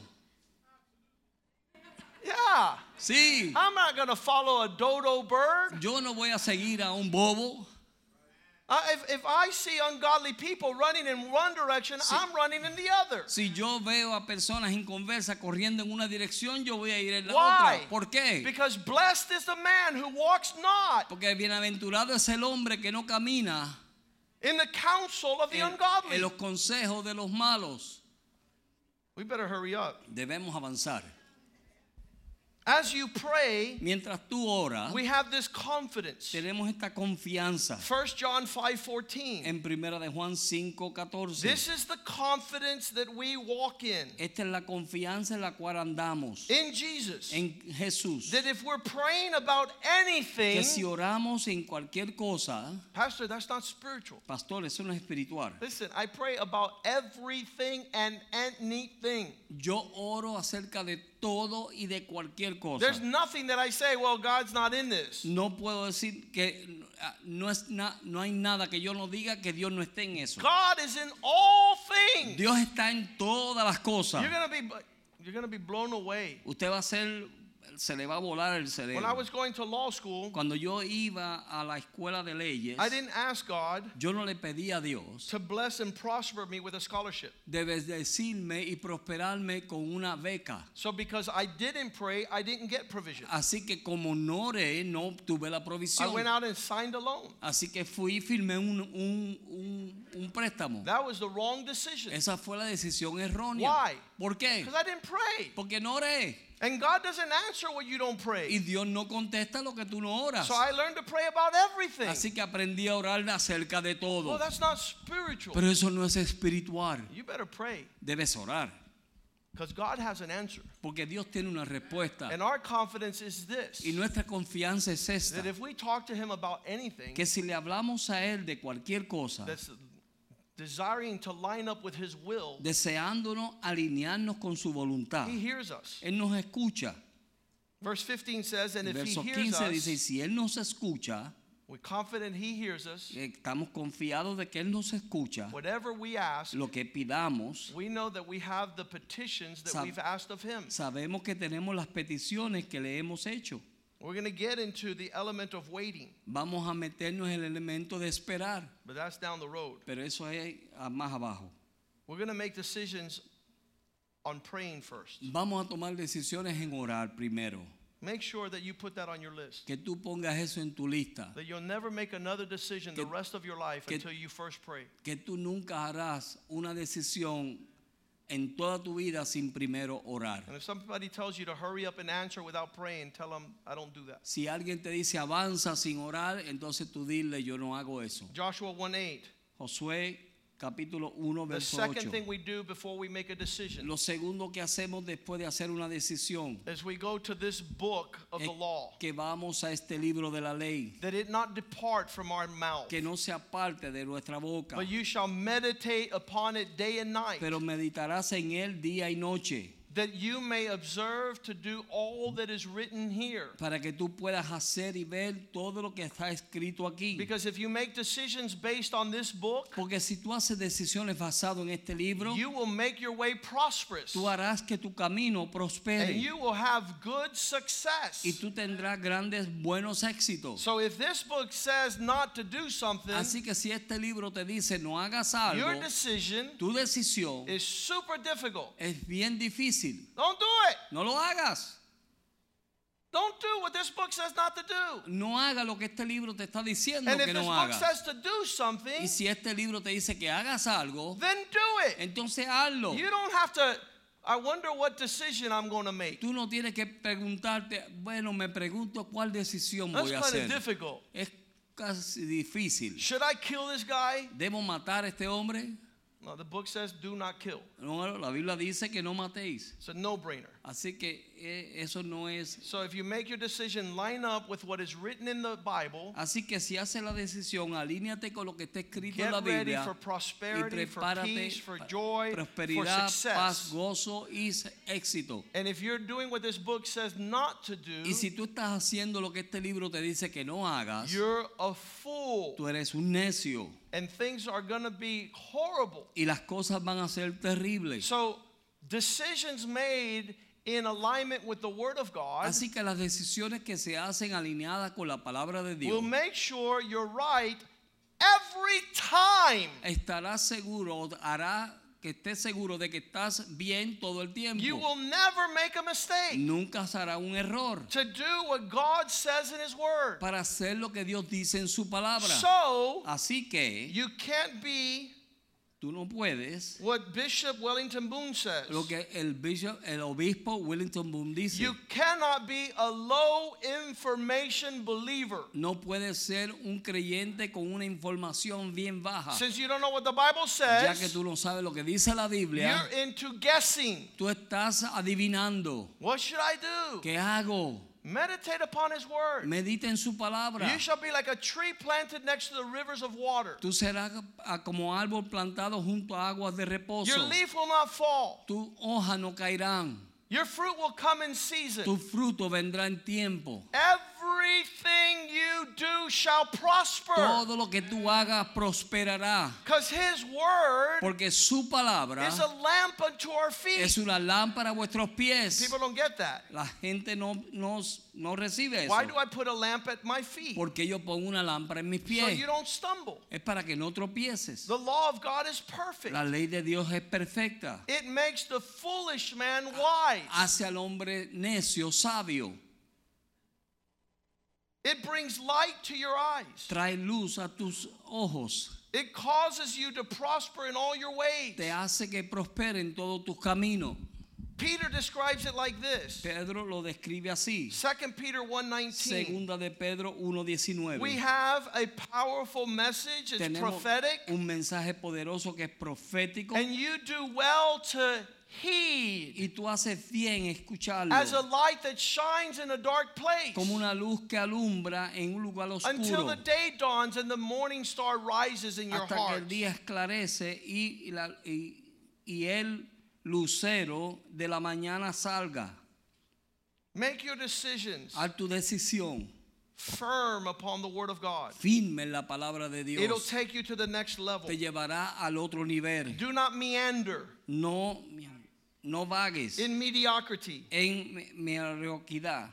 Yeah. Sí, I'm not going to follow a dodo bird. yo no voy a seguir a un bobo. Uh, if, if I see ungodly people running in one direction, I'm running in the other. Si yo veo a personas inconversas corriendo en una dirección, yo voy a ir en la Why? otra. ¿Por qué? Because blessed is the man who walks not Porque bienaventurado es el hombre que no camina in the counsel of the en, ungodly. en los consejos de los malos. We better hurry up. Debemos avanzar. As you pray, Mientras tú oras, we have this confidence. tenemos esta confianza 1 John 5:14. en Primera de Juan 5:14. This is the confidence that we walk in Esta es la confianza en la cual andamos in Jesus. en Jesús. That if we're praying about anything, Que si oramos en cualquier cosa, Pastor, that's not spiritual. pastor, eso no es espiritual. Listen, I pray about everything and anything. Yo oro acerca de todo y de cualquier cosa. There's nothing that I say, well, God's not in this. No puedo decir que ah, no, es na- no hay nada que yo no diga que Dios no esté en eso. God is in all things. Dios está en todas las cosas. You're gonna be you're gonna be blown away. Usted va a ser, se le va a volar el When I was going to law school, Cuando yo iba a la escuela de leyes, I didn't ask God yo no le pedí a Dios to bless and prosper me with a scholarship. de bendecirme y prosperarme con una beca. So because I didn't pray, I didn't get provision. Así que como no oré, no tuve la provisión. I went out and signed a loan. Así que fui y firmé un, un, un, un préstamo. That was the wrong decision. Esa fue la decisión errónea. Why? ¿Por qué? Because I didn't pray. Porque no oré. And God doesn't answer what you don't Y pray. Dios no contesta lo que tú no oras. So I learned to pray about everything. Así que aprendí a orar acerca de todo. Well, that's not spiritual. Pero eso no es espiritual. You better pray Debes orar. because God has an answer. Porque Dios tiene una respuesta. And our confidence is this Y nuestra confianza es esta. that if we talk to Him about anything Que si le hablamos a Él de cualquier cosa, desiring to line up with His will, deseándonos alinearnos con su voluntad, He hears us. Él nos escucha. Verse 15 says, And if He hears 15 dice, us, si Él nos escucha, we're confident He hears us. estamos confiados de que Él nos escucha, Whatever we ask, lo que pidamos, we know that we have the petitions that we've asked of Him. sabemos que tenemos las peticiones que le hemos hecho. We're going to get into the element of waiting, Vamos a meternos el elemento de esperar, but that's down the road. pero eso es más abajo. We're going to make decisions on praying first. Vamos a tomar decisiones en orar primero. Make sure that you put that on your list. Que tú pongas eso en tu lista. That you'll never make another decision the rest of your life que- until you first pray. Que tú nunca harás una decisión en toda tu vida sin primero orar. And if somebody tells you to hurry up and answer without praying, tell them I don't do that. Si alguien te dice avanza sin orar, entonces tú dile yo no hago eso. Joshua 1 8. Josué capítulo 1 The verso second 8. thing we do before we make a decision Lo segundo que hacemos después de hacer una decisión is we go to this book of es the law. que vamos a este libro de la ley, That it not depart from our mouth, que no sea parte de nuestra boca, but you shall meditate upon it day and night. pero meditarás en él día y noche. That you may observe to do all that is written here. para que tú puedas hacer y ver todo lo que está escrito aquí. Because if you make decisions based on this book, Porque si tú haces decisiones basado en este libro, you will make your way prosperous. tú harás que tu camino prospere. And you will have good success. y tú tendrás grandes buenos éxitos. So if this book says not to do something, Así que si este libro te dice no hagas algo, your decision tu decisión is super difficult. es bien difícil. Don't do it. No lo hagas. Don't do what this book says not to do. No haga lo que este libro te está diciendo And if que this no book hagas. says to do something, Y si este libro te dice que hagas algo, then do it. entonces hazlo. You don't have to, I wonder what decision I'm going to make. Tú no tienes que preguntarte, bueno, me pregunto cuál decisión That's voy a hacer. difficult. Es casi difícil. Should I kill this guy? ¿Debo matar a este hombre? No, the book says do not kill. No, la Biblia dice que no matéis. It's a no brainer. Así que eh, eso no es. So if you make your decision line up with what is written in the Bible, Así que si haces la decisión, alíñate con lo que está escrito en la Biblia. get ready for y prosperity, for peace, for joy, for prosperidad, paz, success. gozo y éxito. And if you're doing what this book says not to do, Y si tú estás haciendo lo que este libro te dice que no hagas, you're a fool. tú eres un necio And things are going to be horrible. y las cosas van a ser terribles. So, decisions made in alignment with the Word of God Así que las decisiones que se hacen alineadas con la palabra de Dios will make sure you're right every time. estarás seguro, hará que estés seguro de que estás bien todo el tiempo. You will never make a mistake Nunca hará un error to do what God says in His Word. para hacer lo que Dios dice en su palabra. So, Así que you can't be tú no puedes what Bishop Wellington Boone says. lo que el bishop, el obispo Wellington Boone dice. You cannot be a low information believer. No puedes ser un creyente con una información bien baja. Since you don't know what the Bible Ya que says, tú no sabes lo que dice la Biblia, you're into guessing. tú estás adivinando. What should I do? ¿Qué hago? Meditate upon His Word. Medita en su palabra. You shall be like a tree planted next to the rivers of water. Tú serás como árbol plantado junto a aguas de reposo. Your leaf will not fall. Tu hoja no caerán. Your fruit will come in season. Tu fruto vendrá en tiempo. Everything you do shall prosper. Todo lo que tú hagas prosperará. Because His Word Porque su palabra is a lamp unto our feet. es una lámpara a vuestros pies. People don't get that. La gente no, no, no recibe eso. Why do I put a lamp at my feet? Porque yo pongo una lámpara en mis pies. So you don't stumble. Es para que no tropieces. The law of God is perfect. La ley de Dios es perfecta. It makes the foolish man wise. Hace al hombre necio sabio. It brings light to your eyes. Trae luz a tus ojos. It causes you to prosper in all your ways. Te hace que prospere en todos tus caminos. Peter describes it like this. Pedro lo describe así. 2 Peter 1:19. Segunda de Pedro 1.19. We have a powerful message. It's Tenemos prophetic. un mensaje poderoso que es profético And you do well to heed y tú haces bien escucharlo as a light that shines in a dark place como una luz que alumbra en un lugar oscuro until the day dawns and the morning star rises in your hasta que el heart. día esclarece y, la- y- y el lucero de la mañana salga. Make your decisions Haz tu decisión firm upon the word of God. firme la palabra de Dios. It'll take you to the next level. Te llevará al otro nivel. Do not meander No, no vagues in mediocrity. en me- mediocridad.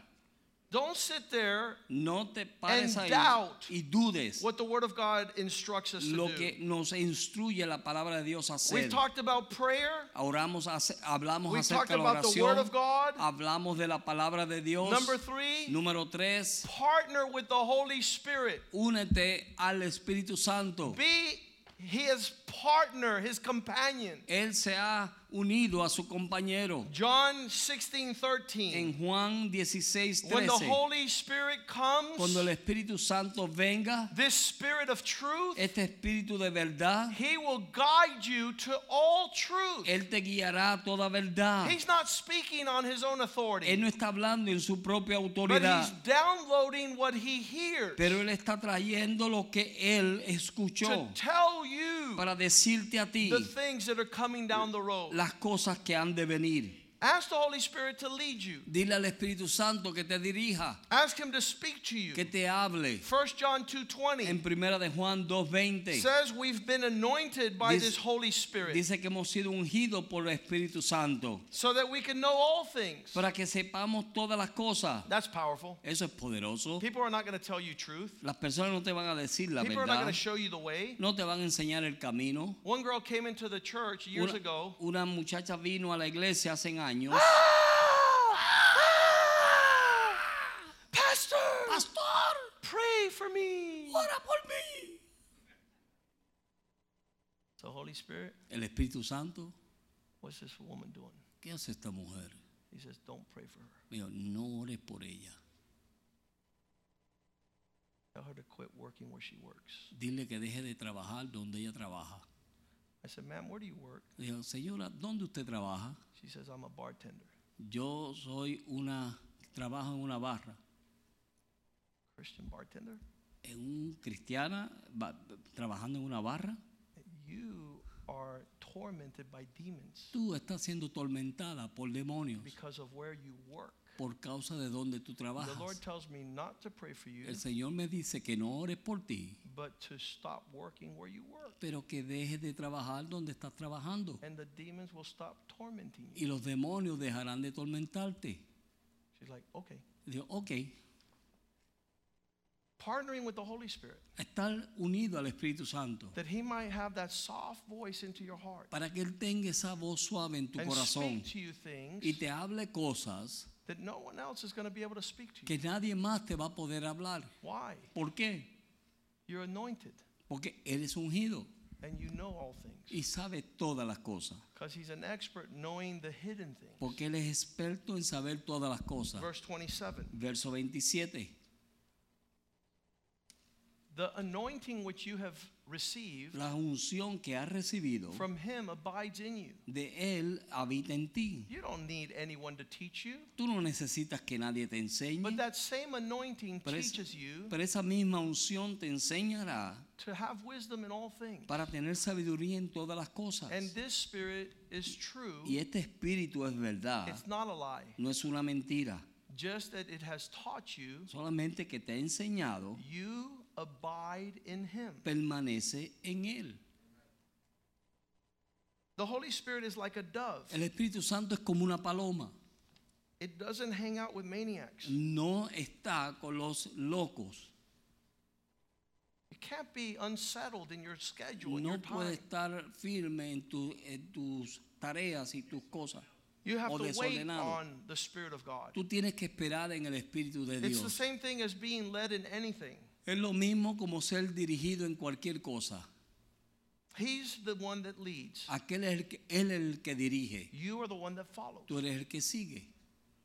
Don't sit there No te pares And doubt y dudes what the word of God instructs us to lo do. que nos instruye la palabra de Dios a We've talked about prayer. Oramos, hablamos We've acerca talked de la about the word of God. Hablamos de la palabra de Dios. Number three, Número tres, partner with the Holy Spirit. únete al Espíritu Santo. Be his partner, his companion. Él se ha unido a su compañero. John 16, 13. En Juan 16, When the 13, Holy Spirit comes, cuando el Espíritu Santo venga, this Spirit of truth, este Espíritu de verdad, he will guide you to all truth. Él te guiará a toda verdad. He's not speaking on his own Él authority, no está hablando en su propia but autoridad, he's downloading what he hears pero Él está trayendo lo que Él to escuchó tell you para decirte a ti the things that are coming down the road. Las cosas que han de venir. Ask the Holy Spirit to lead you. Dile al Espíritu Santo que te dirija, Ask him to speak to you. que te hable. 1 John 2:20 En primera de Juan 2:20 says we've been anointed by Dice- this Holy Spirit dice que hemos sido ungidos por el Espíritu Santo so that we can know all things. para que sepamos todas las cosas. That's powerful. Eso es poderoso. People are not going to tell you truth. Las personas no te van a decir la People are not going to show you the way. no te van a enseñar el camino. One girl came into the church years Una, ago. una muchacha vino a la iglesia hace años. Pastor, Pastor, pray for me. ora por mí. So Holy Spirit, El Espíritu Santo, what's this woman doing? ¿qué hace esta mujer? He says, don't pray for her. Dijo, no ores por ella. Tell her to quit working where she works. Dile que deje de trabajar donde ella trabaja. I said, ma'am, where do you work? Dijo, señora, ¿dónde usted trabaja? She says, I'm a bartender. Yo soy una, trabajo en una barra. Christian bartender? En un cristiana, ba- trabajando en una barra. You are tormented by demons Tú estás siendo tormentada por demonios because of where you work. por causa de donde tú The Lord trabajas. tells me not to pray for you, El Señor me dice que no ores por ti, but to stop working where you work. pero que dejes de trabajar donde estás trabajando. And the demons will stop tormenting Y you. los demonios dejarán de tormentarte. She's like, okay. Y digo, ok, Partnering with the Holy Spirit estar unido al Espíritu Santo that He might have that soft voice into your heart para que Él tenga esa voz suave en tu and corazón speak to you things y te hable cosas that no one else is going to be able to speak to you. que nadie más te va a poder hablar. Why? ¿Por qué? You're anointed Porque eres ungido and you know all things. y sabes todas las cosas. Because He's an expert knowing the hidden things. Porque Él es experto en saber todas las cosas. Verse 27 Verso 27. The anointing which you have received La unción que has recibido from Him abides in you. de Él habita en ti. You don't need anyone to teach you, Tú no necesitas que nadie te enseñe, but that same anointing pero, es- teaches you pero esa misma unción te enseñará to have wisdom in all things. para tener sabiduría en todas las cosas. And this spirit is true. Y este espíritu es verdad, It's not a lie. no es una mentira. Just that it has taught you, Solamente que te ha enseñado, you abide in Him. permanece en Él. The Holy Spirit is like a dove. El Espíritu Santo es como una paloma. It doesn't hang out with maniacs. No está con los locos. You can't be unsettled in your schedule No your puede estar firme en, tu- en tus tareas y tus cosas. You have o to wait on the Spirit of God. Tú tienes que esperar en el Espíritu de Dios. It's the same thing as being led in anything. Es lo mismo como ser dirigido en cualquier cosa. He's the one that leads. Aquel es el que, él es el que dirige. You are the one that follows. Tú eres el que sigue.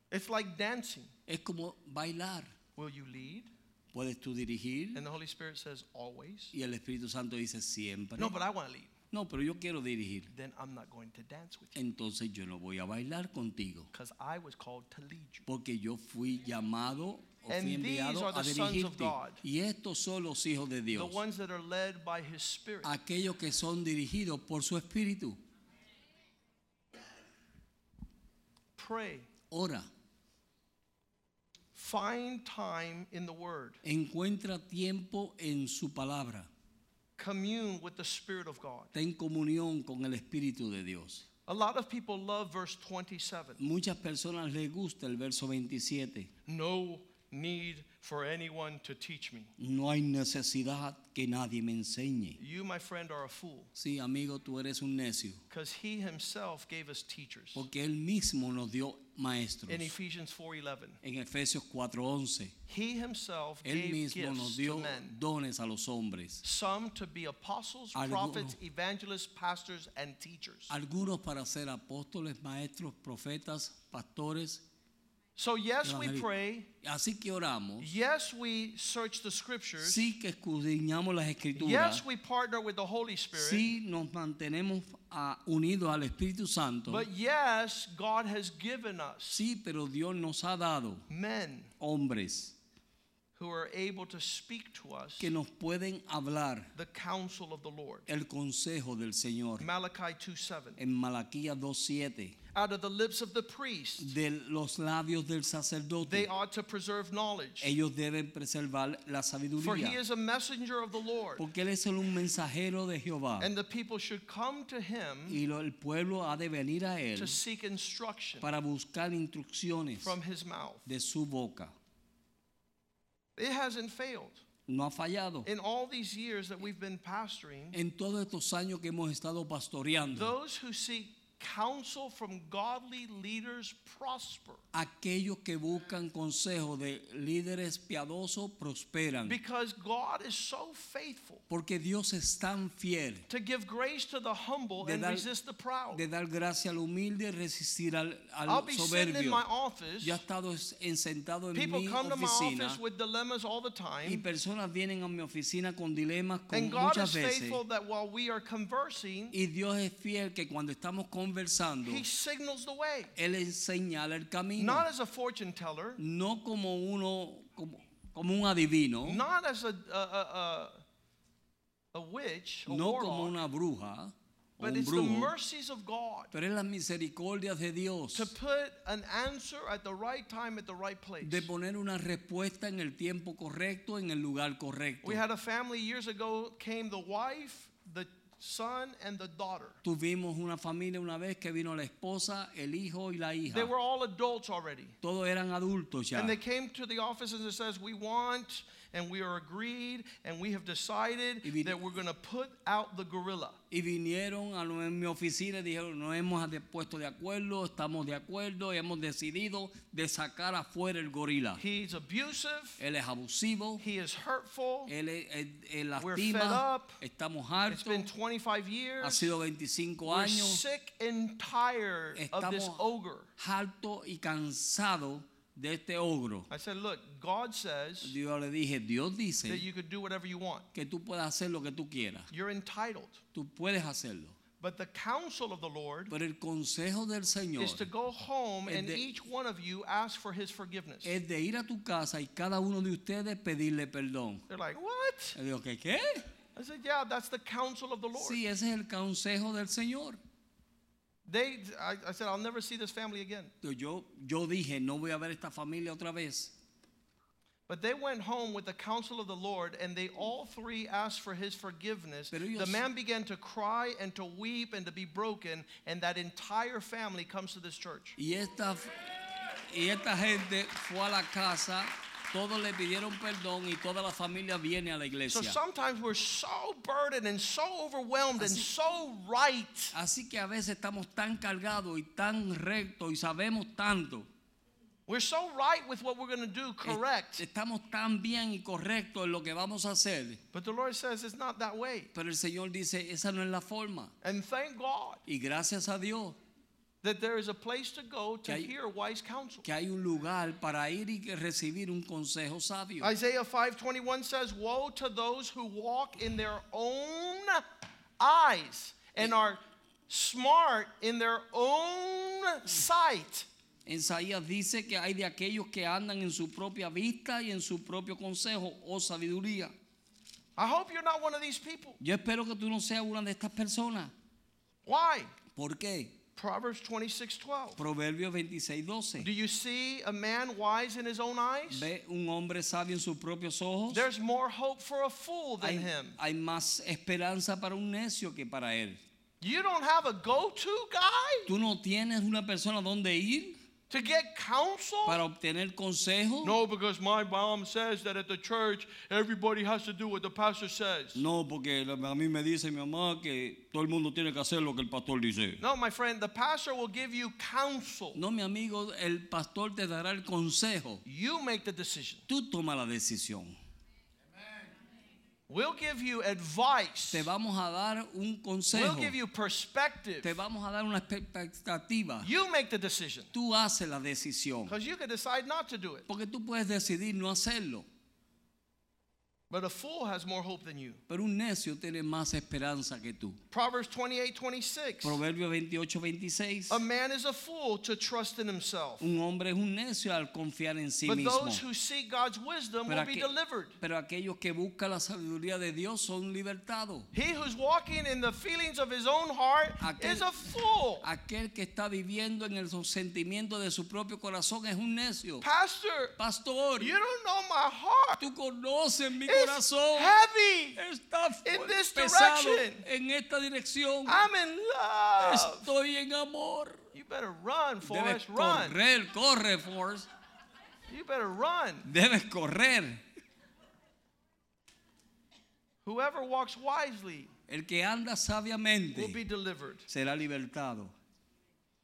It's like dancing. Es como bailar. Will you lead? Puedes tú dirigir And the Holy Spirit says, always. y el Espíritu Santo dice siempre. No, but I want to lead. No, pero yo quiero dirigir. Then I'm not going to dance with you Entonces yo no voy a bailar contigo. I was called to lead you. Porque yo fui llamado o And fui these enviado a the sons of dirigirte. God. Y estos son los hijos de The Dios. ones that are led by His Spirit. Aquellos que son dirigidos por su espíritu. Pray. Ora, Find time in the Word. encuentra tiempo en su palabra. Commune with the Spirit of God. Ten comunión con el espíritu de Dios. A lot of people love verse 27. Muchas personas les gusta el verso 27. No need for anyone to teach me. No hay necesidad que nadie me enseñe. You, my friend, are a fool Sí, amigo, tú eres un necio. because He Himself gave us teachers. Porque Él mismo nos dio maestros. In Ephesians 4:11, En Efesios 4:11, He Himself Él gave mismo nos dio dones a los hombres. Some to be apostles, Algunos- prophets, evangelists, pastors, and teachers. Algunos para ser apóstoles, maestros, profetas, pastores. So, yes, we pray. Así que oramos. Yes, we search the scriptures. Sí que escudriñamos las escrituras. Yes, we partner with the Holy Spirit. Sí nos mantenemos ah, unidos al Espíritu Santo. But yes, God has given us Sí, pero Dios nos ha dado men hombres who are able to speak to us que nos pueden hablar the counsel of the Lord. el consejo del Señor. Malachi 2:7. En Malaquías 2.7. out of the lips of the priest. de los labios del sacerdote. They ought to preserve knowledge. Ellos deben preservar la For he is a messenger of the Lord. Porque él es un mensajero de Jehová. And the people should come to him Y lo- el pueblo ha de venir a él to seek instruction para buscar instrucciones from his mouth. de su boca. It hasn't failed. No ha fallado. In all these years that we've been pastoring, En todos estos años que hemos estado pastoreando, those who seek counsel from godly leaders prosper. aquellos que buscan consejo de líderes piadosos prosperan. Because God is so faithful Porque Dios es tan fiel to give grace to the humble and dar- resist the proud. de dar gracia al humilde y resistir al, al I'll be sitting in my office. Yo he estado en- sentado en People mi come to my office with dilemmas all the time. y personas vienen a mi oficina con dilemas con And God is veces. faithful that while we are conversing, Y Dios es fiel que cuando estamos conversando, He signals the way. Él señala el camino. Not as a fortune teller, no como uno, como, como un adivino, not as a, a, a, a, witch, no como una bruja but it's the mercies of God pero es la misericordia de Dios to put an answer at the right time at the right place. de poner una respuesta en el tiempo correcto, en el lugar correcto. We had a family years ago, came the wife, son, and the daughter. Tuvimos una familia una vez que vino la esposa, el hijo y la hija. They were all adults already. Todos eran adultos ya. And they came to the office and it says, We want and we are agreed and we have decided that we're going to put out the gorilla. Y vinieron a mi oficina y dijeron, nos hemos puesto de acuerdo, estamos de acuerdo, y hemos decidido de sacar afuera el gorila. He's abusive, Él es abusivo, he is hurtful. él, él- él We're fed lastima, up. estamos It's been hartos, 25 ha years. sido 25 We're años, sick and tired of this estamos ogre. hartos y cansados de este ogro. I said, Look, God says Yo le dije, Dios that dice you could do whatever you want. que tú puedes hacer lo que tú quieras, You're entitled. tú puedes hacerlo. But the counsel of the Lord Pero el consejo del Señor is to go home and each one of you ask for his forgiveness. es de ir a tu casa y cada uno de ustedes pedirle perdón. They're like, What? Digo, ¿qué qué? I said, Yeah, that's the counsel of the Lord. Sí, ese es el consejo del Señor. They, I, I said, I'll never see this family again. Yo, yo dije, no voy a ver esta familia otra vez. But they went home with the counsel of the Lord, and they all three asked for his forgiveness. The man began to cry and to weep and to be broken, and that entire family comes to this church. Y esta, y esta gente fue a la casa, todos le pidieron perdón y toda la familia viene a la So iglesia. sometimes we're so burdened and so overwhelmed and Así- so right. Así que a veces estamos tan cargados y tan rectos y sabemos tanto. We're so right with what we're going to do, correct. Estamos tan bien y correctos en lo que vamos a hacer. But the Lord says it's not that way. Pero el Señor dice, esa no es la forma. And thank God Y gracias a Dios that there is a place to go to hay- hear wise counsel. que hay un lugar para ir y recibir un consejo sabio. Isaiah 5:21 says, "Woe to those who walk in their own eyes and eh. are smart in their own sight." Isaías dice que hay de aquellos que andan en su propia vista y en su propio consejo o sabiduría. I hope you're not one of these people. Yo espero que tú no seas una de estas personas. Why? ¿Por qué? Proverbs 26:12. Proverbios 26, 12. Do you see a man wise in his own eyes? ¿Ve un hombre sabio en sus propios ojos? There's more hope for a fool than Hay, him. hay más esperanza para un necio que para él. You don't have a go-to guy ¿Tú no tienes una persona donde ir to get counsel? para obtener consejo? No, because my mom says that at the church everybody has to do what the pastor says. No, porque a mí me dice mi mamá que todo el mundo tiene que hacer lo que el pastor dice. No, my friend, the pastor will give you counsel. No, mi amigo, el pastor te dará el consejo. You make the decision. Tú toma la decisión. We'll give you advice. Te vamos a dar un consejo. We'll give you perspective. Te vamos a dar una expectativa. You make the decision. Tú haces la decisión. Because you can decide not to do it. Porque tú puedes decidir no hacerlo. But a fool has more hope than you. Pero un necio tiene más esperanza que tú. Proverbs 28 26. Proverbio 28, 26. A man is a fool to trust in himself. Un hombre es un necio al confiar en sí But mismo. those who seek God's wisdom Pero, will be delivered. pero aquellos que buscan la sabiduría de Dios son libertados. He who's walking in the feelings of his own heart Aquel- is a fool. Aquel que está viviendo en el sentimiento de su propio corazón es un necio. Pastor, Pastor, you don't know my heart. tú conoces mi It's corazón. heavy. Está in this pesado direction. en esta dirección. I'm in love. Estoy en amor. You better run, Debes Forrest. Run. correr, corre, Forrest. You better run. Debes correr. Whoever walks wisely El que anda will be sabiamente delivered. será libertado.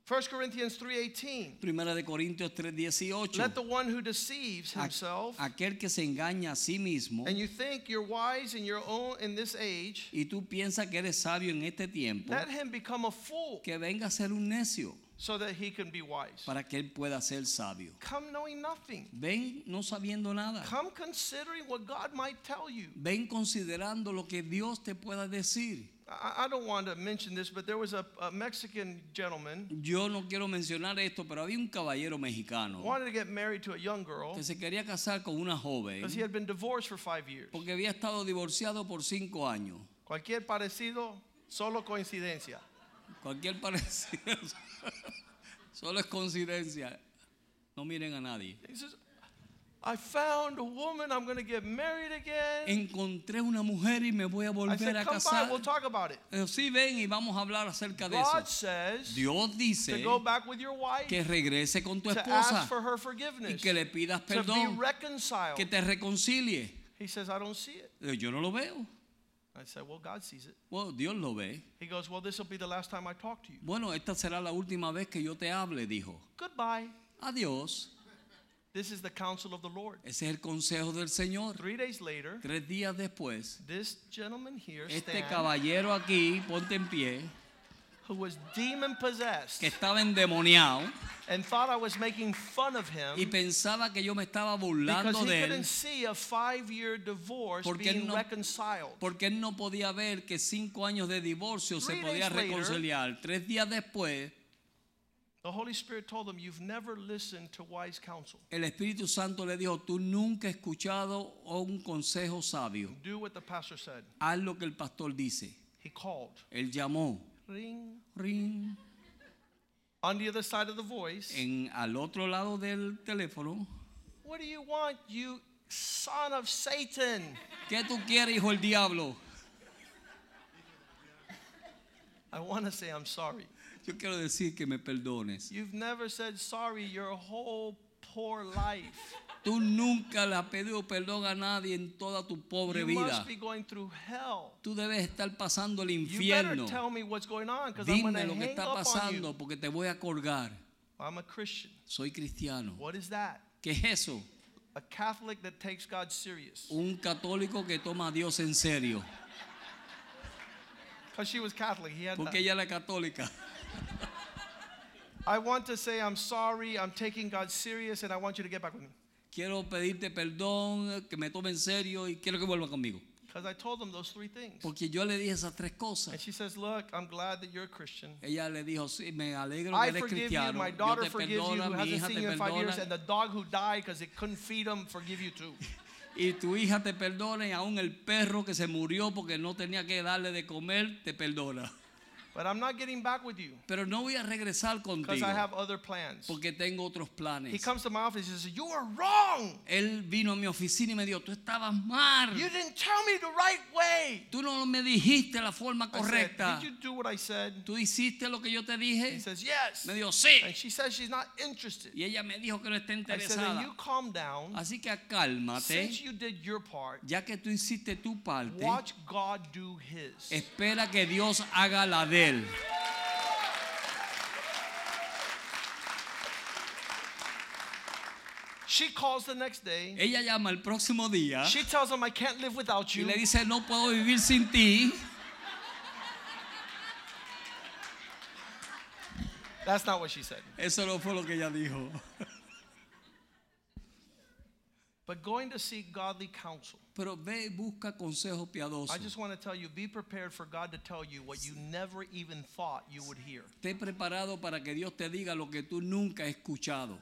1 Corinthians 3:18. Primera de Corintios 3:18. Let the one who deceives himself Aquel que se engaña a sí mismo and you think you're wise in your own in this age, y tú piensas que eres sabio en este tiempo, let him become a fool que venga a ser un necio so that he can be wise. para que él pueda ser sabio. Come knowing nothing. Ven no sabiendo nada. Come considering what God might tell you. Ven considerando lo que Dios te pueda decir. I, I don't want to mention this, but there was a, a Mexican gentleman Yo no quiero mencionar esto, pero había un caballero mexicano wanted to get married to a young girl que se quería casar con una joven because he had been divorced for five years. porque había estado divorciado por cinco años. Cualquier parecido, solo coincidencia. Cualquier parecido solo es coincidencia. No miren a nadie. He says, I found a woman, I'm going to get married again. Encontré una mujer y me voy a I volver said, a come by, casar. we'll talk about it. Eh, Sí, ven y vamos a hablar acerca de God eso. says Dios to dice go back with your wife, que regrese con tu to ask esposa for her y que le pidas to be perdón, reconciled. que te reconcilie. He says, I don't see it. Eh, Yo no lo veo. I said, well, God sees it. Bueno, Dios lo ve. He goes, well, this will be the last time I talk to you. Bueno, esta será la última vez que yo te hable, dijo. Goodbye. Adiós. This is the counsel of the Lord. Ese es el consejo del Señor. Three days later, Tres días después, this gentleman here, este Stan, caballero aquí, ponte en pie, who was demon possessed que estaba endemoniado and thought I was making fun of him y pensaba que yo me estaba because burlando he de él see a five-year divorce Porque él being no- reconciled. porque él no podía ver que cinco años de divorcio se Three podía days later- reconciliar. Tres días después, The Holy Spirit told him, You've never listened to wise counsel. el Espíritu Santo le dijo, tú nunca has escuchado un consejo sabio. Do what the pastor said. Haz lo que el pastor dice. He called. Él llamó. Ring. Ring. On the other side of the voice, En, al otro lado del teléfono. What do you want, you son of Satan? ¿Qué tú quieres, hijo del diablo? I want to say I'm sorry. Yo quiero decir que me perdones. You've never said sorry your whole poor life. Tú nunca le has pedido perdón a nadie en toda tu pobre vida. must be going through hell. Tú debes estar pasando el infierno. Dime lo que está pasando porque te voy a colgar. I'm a Christian. Soy cristiano. What is that? ¿Qué es eso? A Catholic that takes God serious. Un católico que toma a Dios en serio. Because she was Catholic. He had Porque ella es la católica. I want to say I'm sorry. I'm taking God serious and I want you to get back with me. Quiero pedirte perdón, que me tome en serio y quiero que vuelva conmigo. Because I told them those three things. Porque yo le dije esas tres cosas. And she says, Look, I'm glad that you're a Christian. Ella le dijo, sí, me alegro que I eres forgive you. cristiano. My daughter te forgives you, who mi hasn't hija seen te you in five years, and the dog who died because it couldn't feed him, forgive you too. Y tu hija te perdona y aún el perro que se murió porque no tenía que darle de comer te perdona. But I'm not getting back with you Pero no voy a regresar because contigo I have other plans. porque tengo otros He planes. comes to my office and says, You are wrong. Él vino a mi oficina y me dijo, tú estabas mal. You didn't tell me the right way. Tú no me dijiste la forma I said, correcta. Did you do what I said? ¿Tú hiciste lo que yo te He dije? says, Yes. Me dijo, sí. And she says she's not interested. Y ella me dijo que no está I said, Then you interesada. calm down. Así que cálmate. Since you did your part, Ya que tú hiciste tu parte, watch God do his. espera que Dios haga la de él. She calls the next day. Ella llama el próximo día She tells him, I can't live without y you. le dice, no puedo vivir sin ti. That's not what she said. Eso no fue lo que ella dijo. But going to seek godly counsel. Pero ve y busca consejo piadoso. I just want to tell you be prepared for God to tell you what you never even thought you would hear. Esté preparado para que Dios te diga lo que tú nunca has escuchado.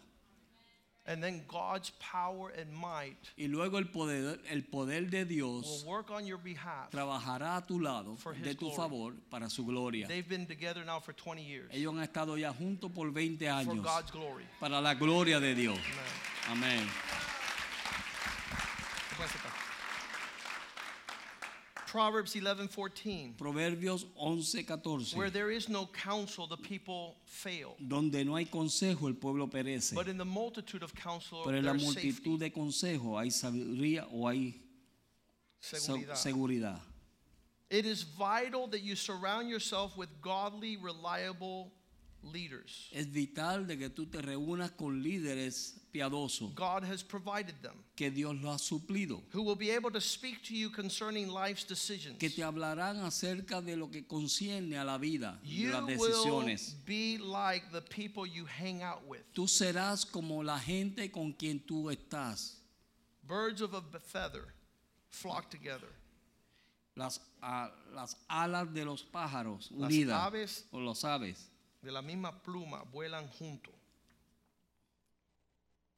And then God's power and might Y luego el poder, el poder de Dios will work on your behalf. trabajará a tu lado, For his de tu glory. favor, para su gloria. They've been together now for 20 years Ellos han estado ya juntos por 20 for años God's glory. para la gloria de Dios. Amen. Amén. Proverbs 11:14 Proverbios 11, Where there is no counsel the people fail. Donde no hay consejo, el pueblo perece. But in the multitude of counsel Pero en la multitud safety, de consejos hay sabiduría o hay seguridad. seguridad. It is vital that you surround yourself with godly, reliable leaders. Es vital de que tú te reúnas con líderes piadosos God has provided them que Dios los ha suplido, who will be able to speak to you concerning life's decisions. que te hablarán acerca de lo que concierne a la vida, de You las will decisiones. be like the people you hang out with. Tú serás como la gente con quien tú estás. Birds of a feather flock together. Las, a- las alas de los pájaros Las unidas, aves o los aves. de la misma pluma vuelan junto.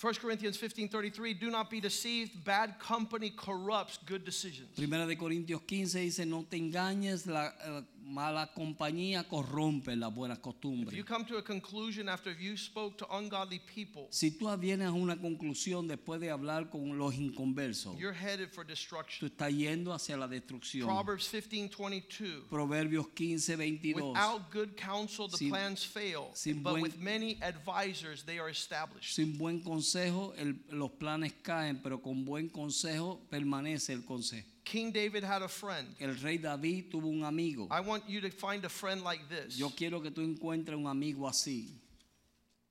1 Corinthians 15:33 Do not be deceived bad company corrupts good decisions. Primera de Corintios 15 dice, no te engañes, la eh, mala compañía corrompe las buenas If you costumbres. come to a conclusion after you spoke to ungodly people, Si tú vienes a una conclusión después de hablar con los inconversos, you're headed for tú destruction. estás yendo hacia la destrucción. Proverbs 15:22 Proverbios 15, 22. Without good counsel the Sin- plans fail, sin but buen- with many advisors they are established. Sin buen consejo el- los planes caen, pero con buen consejo permanece el consejo. King David had a friend. El rey David tuvo un amigo. I want you to find a friend like this. Yo quiero que tú encuentres un amigo así.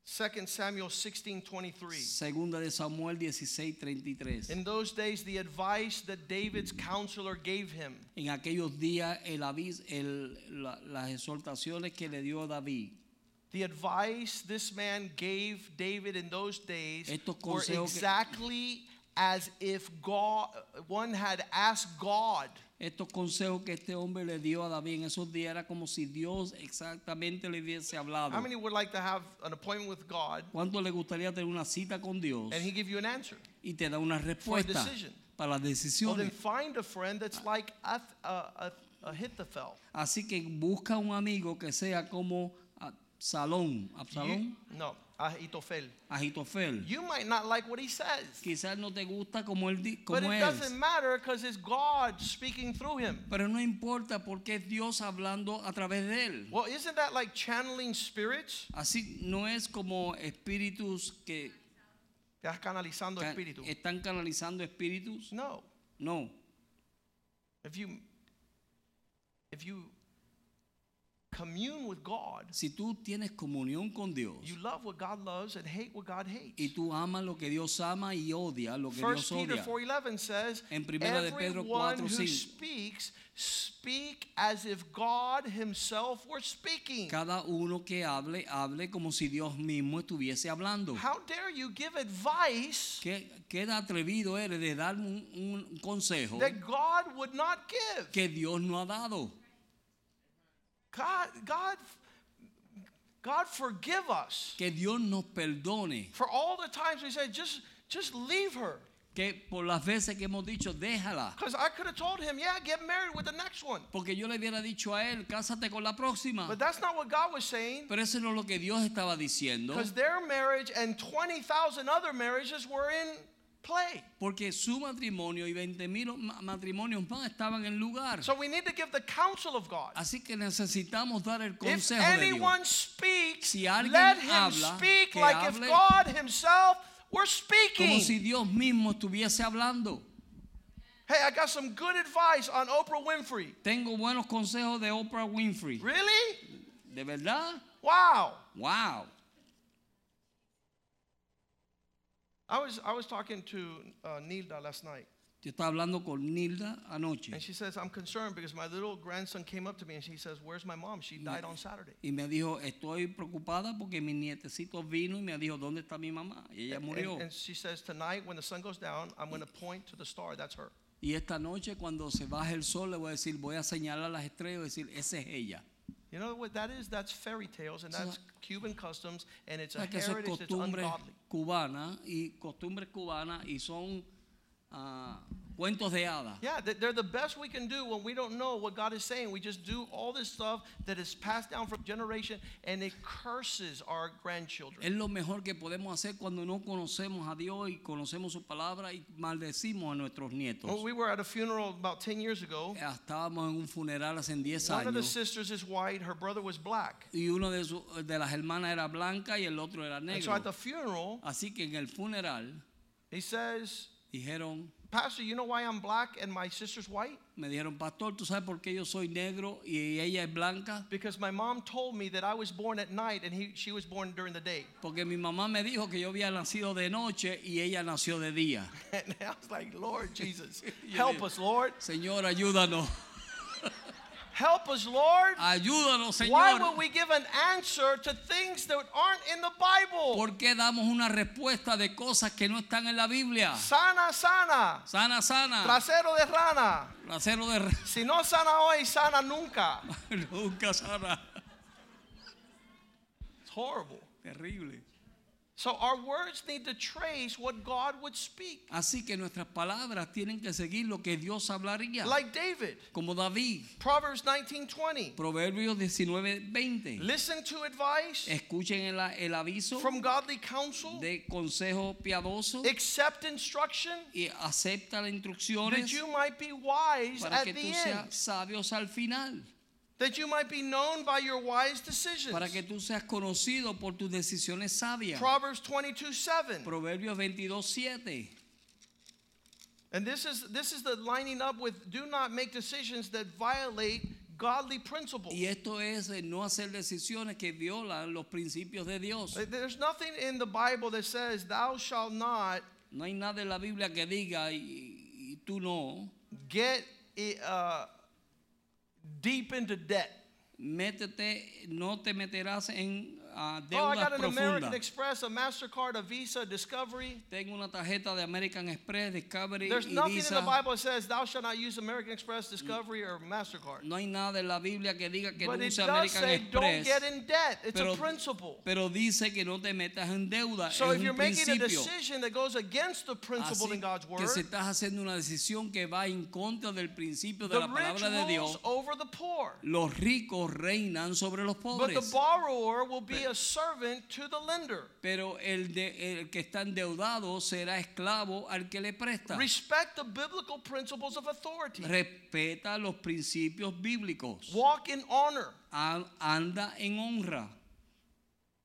2 Samuel 16:23 Segunda de Samuel 16, 33. In those days, the advice that David's counselor gave him En aquellos días, el avis, el- la- las exhortaciones que le dio David, The advice this man gave David in those days were exactly as if God one had asked God estos consejos que este hombre le dio a David en esos días era como si Dios exactamente le hubiese hablado. How many would like to have an appointment with God ¿Cuánto le gustaría tener una cita con Dios and he give you an answer? y te da una respuesta decision. para las Well, then decisiones? find a friend that's like a, a, a, Ahithophel. Así que busca un amigo que sea como Absalón, You- no, Ahithophel. Agitofel. You might not like what he says, Quizás no te gusta como él, di- but it es. doesn't matter because it's God speaking through him. Pero no importa porque es Dios hablando a través de él. Well, isn't that like channeling spirits? Así no es como espíritus que Estás canalizando ca- espíritu. están canalizando espíritus. No. No. If you if you commune with God, Si tú tienes comunión con Dios you love what God loves and hate what God hates. y tú amas lo que Dios ama y odia lo que First Dios Peter odia. 4:11 says, En Primera de Pedro "Everyone 4, who 5. speaks, speak as if God Himself were speaking." Cada uno que hable, hable como si Dios mismo estuviese hablando. How dare you give advice ¿Qué, qué atrevido eres de dar un, un consejo that God would not give? que Dios no ha dado? God, God, God, forgive us Que Dios nos perdone. for all the times we said, "Just, just leave her." Que por las veces que hemos dicho, déjala. Because I could have told him, "Yeah, get married with the next one," Porque yo le hubiera dicho a él, cásate con la próxima. but that's not what God was saying. Pero eso no es lo que Dios estaba diciendo. Because their marriage and 20,000 other marriages were in play. Porque su matrimonio y 20 mil matrimonios más estaban en lugar. So we need to give the counsel of God. Así que necesitamos dar el If consejo de anyone Dios. speaks, Si alguien let him habla, speak que like if hable God Himself were Como speaking. si Dios mismo estuviese hablando. Hey, I got some good advice on Oprah Winfrey. Tengo buenos consejos de Oprah Winfrey. Really? ¿De verdad? Wow. Wow. I was I was talking to uh, Nilda last night. Yo estaba hablando con Nilda anoche And she says, I'm concerned because my little grandson came up to me and she says, Where's my mom? She died on Saturday. y me dijo, estoy preocupada porque mi nietecito vino y me dijo, ¿dónde está mi mamá? Y ella And, murió. and she says, Tonight, when the sun goes down, I'm going to point to the star. That's her. Y esta noche cuando se baje el sol le voy a decir, voy a señalar las estrellas y decir, esa es ella. You know what that is? That's fairy tales and that's Cuban customs and it's a sea, que eso es heritage that's ungodly. cubana y costumbres cubanas y son ah, cuentos de hadas. Yeah, they- they're the best we can do when we don't know what God is saying. We just do all this stuff that is passed down from generation and it curses our grandchildren. Es lo mejor que podemos hacer cuando no conocemos a Dios y conocemos su palabra y maldecimos a nuestros nietos. When we were at a funeral about 10 years ago. Estábamos en un funeral hace 10 One of the sisters is white, her brother was black. y uno de, su- de las hermanas era blanca y el otro era And so at the funeral, Así que en el funeral he says, dijeron, Pastor, you know why I'm black and my sister's white? me dijeron, pastor, ¿tú sabes por qué yo soy negro y ella es blanca? Because my mom told me that I was born at night and he, she was born during the day. Porque mi mamá me dijo que yo había nacido de noche y ella nació de día. And I was like, Lord Jesus, help us, Lord. Señor, ayúdanos. Help us, Lord. Ayúdanos, Why Señor. would we give an answer to things that aren't in the Bible? ¿Por qué damos una respuesta de cosas que no están en la Biblia? Sana, sana. Sana, sana. Trasero de rana. Trasero de... Si no sana hoy, sana nunca. Nunca sana. It's horrible. Terrible. So our words need to trace what God would speak. Así que nuestras palabras tienen que seguir lo que Dios hablaría. Like David, Como David. Proverbs 19:20. Proverbios 19, 20. Listen to advice Escuchen el, el aviso from godly counsel. de consejo piadoso Accept instruction y acepta las that instrucciones you might be wise para at que the tú end. seas sabios al final. That you might be known by your wise decisions. Para que tú seas conocido por tus decisiones sabias. Proverbs 22:7. Proverbios 22, 7. And this is this is the lining up with do not make decisions that violate godly principles. Y esto es no hacer decisiones que violan los principios de Dios. There's nothing in the Bible that says thou shalt not No hay nada en la Biblia que diga y, y tú no. get uh, deep into debt. Métete, no te meterás en ah, Oh, I got an American. Express, a MasterCard, a Visa, Discovery. Tengo una tarjeta de American Express, Discovery There's y nothing in the Bible that says thou shalt not use American Express, Discovery, or MasterCard. No hay nada en la Biblia que diga que But no use American say don't get in debt. It's pero, a principle. pero dice que no te metas en deuda. So es if you're making a decision that goes against the principle Así in God's word, que si estás haciendo una decisión que va en contra del principio de la palabra de Dios, over the poor. los ricos reinan sobre los pobres. But the borrower will be a servant to the lender. Pero el, de- el que está endeudado será esclavo al que le presta. Respect the biblical principles of authority. Respeta los principios bíblicos. Walk in honor. An- Anda en honra.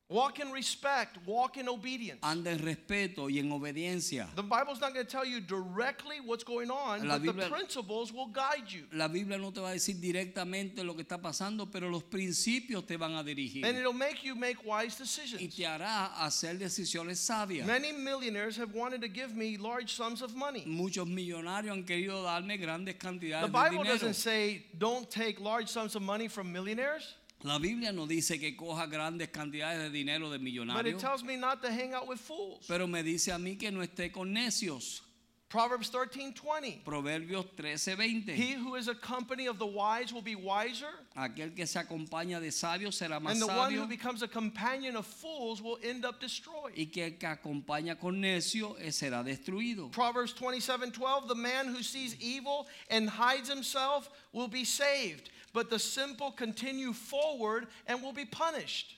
Walk in respect. Walk in obedience. Anda en respeto y en obediencia. The Bible's not going to tell you directly what's going on, La but the principles will guide you. La Biblia no te va a decir directamente lo que está pasando, pero los principios te van a dirigir. And it'll make you make wise decisions. Y te hará hacer decisiones sabias. Many millionaires have wanted to give me large sums of money. Muchos millonarios han querido darme grandes The cantidades de Bible dinero. doesn't say don't take large sums of money from millionaires, La Biblia no dice que coja grandes cantidades de dinero de but it millonarios, tells me not to hang out with fools. pero me dice a mí que no esté con necios. Proverbs 13:20. Proverbios 13:20. He who is a company of the wise will be wiser, Aquel que se acompaña de sabios será más and the one who sabio becomes a companion of fools will end up destroyed. y que el que acompaña con necio eh, será destruido. Proverbs 27:12 The man who sees evil and hides himself will be saved, but the simple continue forward and will be punished.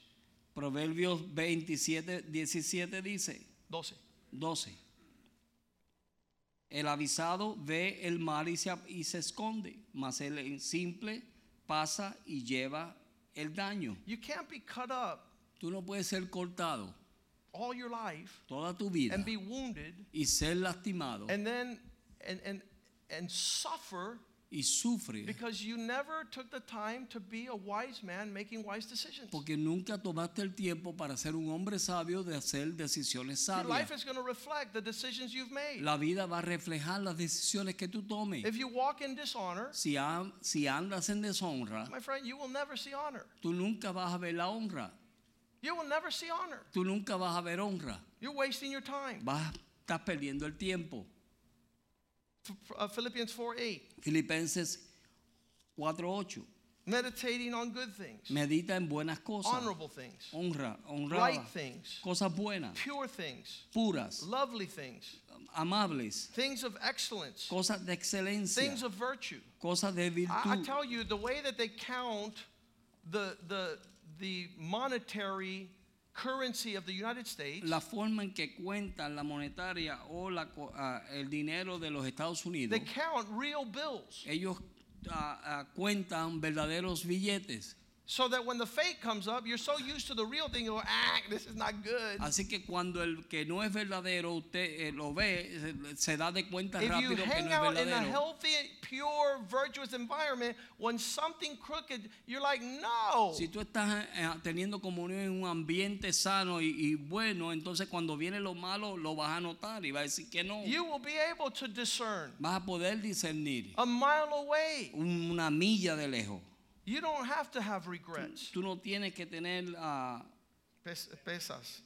Proverbios 27, 17 dice, 12. 12. El avisado ve el mal y se, y se esconde, mas el simple pasa y lleva el daño. You can't be cut up Tú no puedes ser cortado all your life toda tu vida and be wounded y ser lastimado and then and and and suffer y sufre because you never took the time to be a wise man making wise decisions. porque nunca tomaste el tiempo para ser un hombre sabio de hacer decisiones Your life sabias. is going to reflect the decisions you've made. La vida va a reflejar las decisiones que tú tomes. If you walk in dishonor, Si, an- si andas en deshonra, my friend, you will never see honor. tú nunca vas a ver la honra. You will never see honor. Tú nunca vas a ver honra. You're wasting your time. Vas, estás perdiendo el tiempo. Uh, Philippians 4 8. Filipenses 4:8. Meditating on good things, Medita en buenas cosas. honorable things, Honra, honrada. right things, Cosas buenas, pure things, puras, lovely things, amables, things of excellence, cosas de excelencia, things of virtue. cosas de I, I tell you, the way that they count the, the, the monetary currency of the United States, La forma en que cuentan la monetaria o la, ah, el dinero de los Estados Unidos, they count real bills. ellos ah, ah, cuentan verdaderos billetes. So that when the fake comes up, you're so used to the real thing, you go, ah, this is not good. Así que cuando el que no es verdadero usted eh, lo ve, se, se da de cuenta If you rápido que hang no es out in a verdadero. healthy, pure, virtuous environment, when something crooked, you're like, no. Si tú estás eh, teniendo comunión en un ambiente sano y, y bueno, entonces cuando viene lo malo lo vas a notar y vas a decir que no. You will be able to discern Vas a poder discernir a mile away. una milla de lejos. You don't have to have regrets. Tú no tienes que tener ah, Pes- Pesas.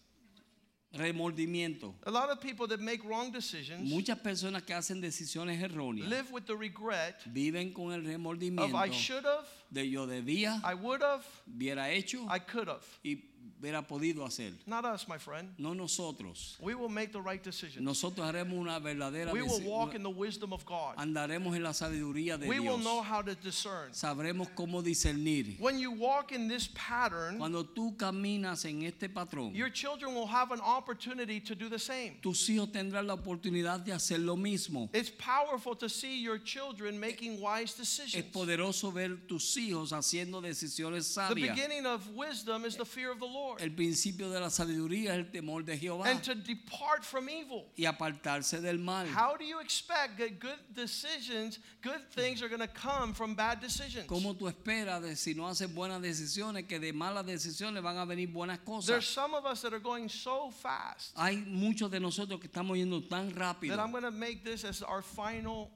remordimiento. A lot of people that make wrong decisions Muchas personas que hacen decisiones erróneas live with the regret viven con el of remordimiento I should have, de yo debía, I would have, hubiera hecho I could have. y hubiera podido hacer. Not us, my friend. No nosotros. We will make the right decision. Nosotros haremos una verdadera We will walk in the wisdom of God. andaremos en la sabiduría de We will know how to discern. Sabremos cómo discernir. When you walk in this pattern, Cuando tú caminas en este patrón, your children will have an opportunity to do the same. tus hijos tendrán la oportunidad de hacer lo mismo. It's powerful to see your children making wise decisions. Es poderoso ver tus hijos haciendo decisiones The beginning of wisdom is the fear of the Lord El principio de la sabiduría es el temor de Jehová and to depart from evil. y apartarse del mal. How do you expect that good decisions, good things are going to come from bad decisions? ¿Cómo tú esperas de si no haces buenas decisiones que de malas decisiones van a venir buenas cosas? There's some of us that are going so fast Hay muchos de nosotros que estamos yendo tan rápido that I'm going to make this as our final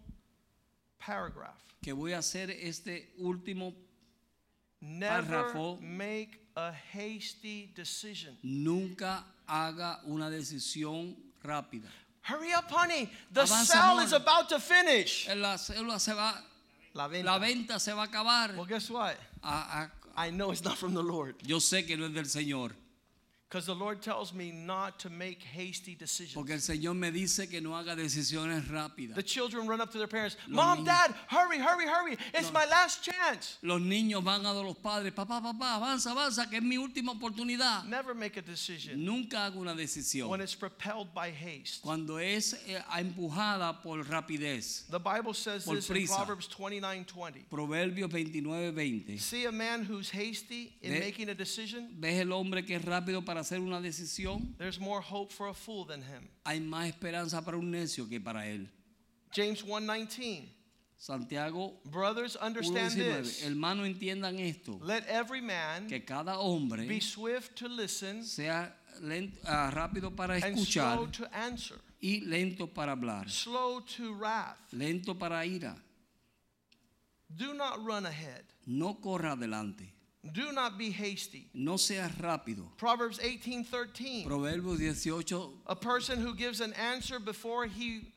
paragraph. que voy a hacer este último Never Párrafo. make a hasty decision. Nunca haga una decisión rápida. Hurry up, honey. The Avanza, sale amor. is about to finish. Eh, la célula se va, La la venta se va a acabar. Well, guess what? A- a- I know it's not from the Lord. yo sé que no es del Señor, porque el Señor me dice que no haga decisiones rápidas. The children run up to their parents, Los Mom, Dad, hurry, hurry, hurry. It's my last chance. Los niños van a los padres, papá, papá, avanza, avanza, que es mi última oportunidad. Never make a decision Nunca haga una decisión when it's propelled by haste. cuando es eh, empujada por rapidez. The Bible says Por this in. Proverbs 29 20. Proverbios 29, 20. See a man who's hasty in making a decision? ¿Ves el hombre que es rápido para hacer una decisión? There's more hope for a fool than him. Hay más esperanza para un necio que para él. James 1:19. Santiago Brothers, understand 1.19. this. Hermano, entiendan esto. Let every man Que cada hombre be swift to listen sea lento- ah, rápido para and escuchar slow to answer, y lento para hablar. slow to wrath. Lento para ira. Do not run ahead. No corra adelante. Do not be hasty. No seas rápido. Proverbs 18:13. Proverbios 18, A person who gives an answer before he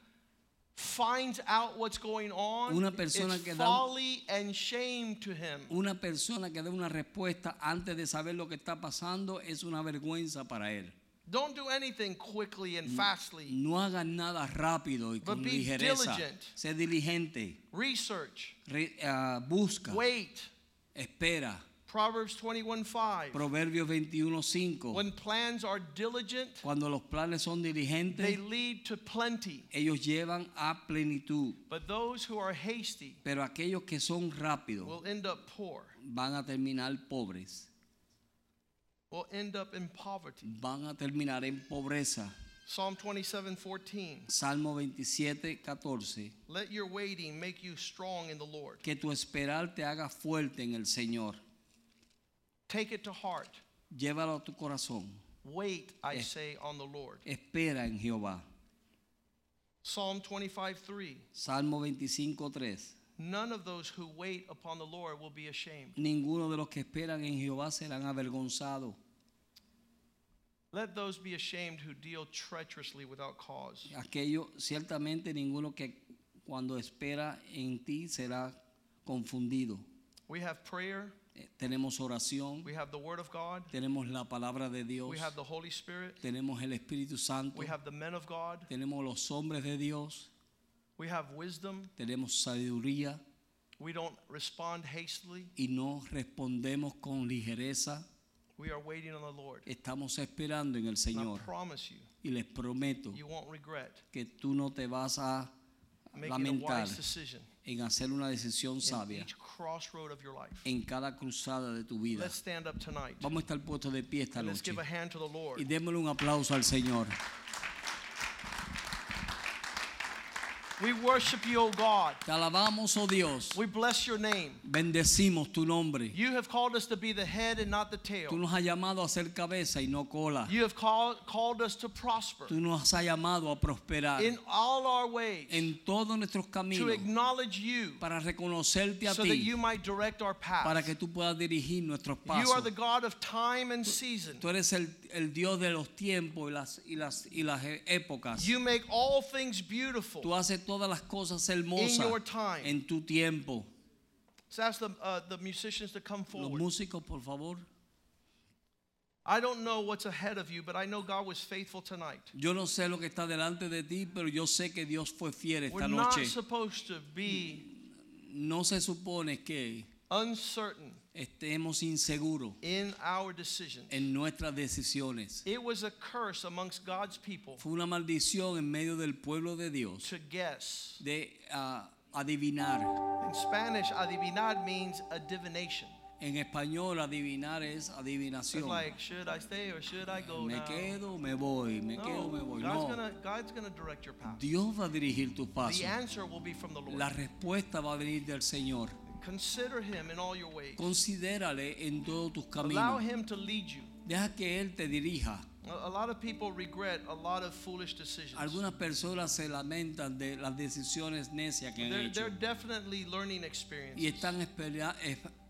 finds out what's going on Una persona que da- folly and shame to him. una persona que dé una respuesta antes de saber lo que está pasando es una vergüenza para él. Don't do anything quickly and fastly. No hagas nada rápido y con ligereza. diligent. Sé diligente. Research. Re- ah, busca. Wait. Espera. Proverbs 21:5. Proverbios 21:5. When plans are diligent, Cuando los planes son diligentes, they lead to plenty. ellos llevan a plenitud. But those who are hasty Pero aquellos que son rápidos will end up poor, van a terminar pobres. will end up in poverty. Van a terminar en pobreza. Psalm 27 14. Salmo 27, 14. Let your waiting make you strong in the Lord. Que tu esperar te haga fuerte en el Señor. Take it to heart. Llévalo a tu corazón. Wait, I Es- say, on the Lord. Espera en Jehová. Psalm 25:3. Salmo 25, 3. None of those who wait upon the Lord will be ashamed. Ninguno de los que esperan en Jehová serán avergonzados. Let those be ashamed who deal treacherously without cause. Aquello, ciertamente ninguno que cuando espera en ti será confundido. We have prayer, Tenemos oración, we have the Word of God, tenemos la palabra de Dios, we have the Holy Spirit, tenemos el Espíritu Santo, we have the men of God, tenemos los hombres de Dios, we have wisdom. tenemos sabiduría We don't respond hastily. y no respondemos con ligereza. We are waiting on the Lord. Estamos esperando en el Señor promise you, y les prometo you won't regret que tú no te vas a lamentar wise decision en hacer una decisión in sabia each crossroad of your life. en cada cruzada de tu vida. Let's stand up tonight Vamos a estar puestos de pie esta and let's noche give a hand to the y Lord. démosle un aplauso al Señor. We worship you, O God. Te alabamos, oh Dios. We bless your name. Bendecimos tu nombre. You have called us to be the head and not the Tú tail. nos has llamado a ser cabeza y no cola. You have called, called us to prosper Tú nos has llamado a prosperar in all our ways, en todos nuestros to acknowledge you para reconocerte a so that you might direct our para path. que tú puedas dirigir nuestros You are the God of time and season. Tú eres el, el Dios de los tiempos y las, y las, y las épocas. You make all things beautiful. Tú haces todas las cosas In hermosas your time. en tu tiempo. Let's ask the, uh, the musicians to come Los forward. músicos, por favor. I don't know what's ahead of you, but I know God was faithful tonight. Yo no sé lo que está delante de ti, pero yo sé que Dios fue fiel We're esta not noche. supposed to be No se supone que uncertain estemos inseguros in our decisions. en nuestras decisiones. It was a curse amongst God's people Fue una maldición en medio del pueblo de Dios to guess. de ah, adivinar. In Spanish, adivinar means a divination. En español, adivinar es It's adivinación. like, should I stay or should I go Me now? quedo, me voy, me quedo, me No, voy. God's No, gonna, God's gonna direct your path. Dios va a dirigir tus pasos. The answer will be from the Lord. La respuesta va a venir del Señor. Consider Him in all your ways. Considérale en todos tus Allow caminos. Him to lead you. Deja que Él te dirija. A lot of people regret a lot of foolish decisions. Algunas personas se lamentan de las decisiones necias que han They're, hecho they're definitely learning experiences. y están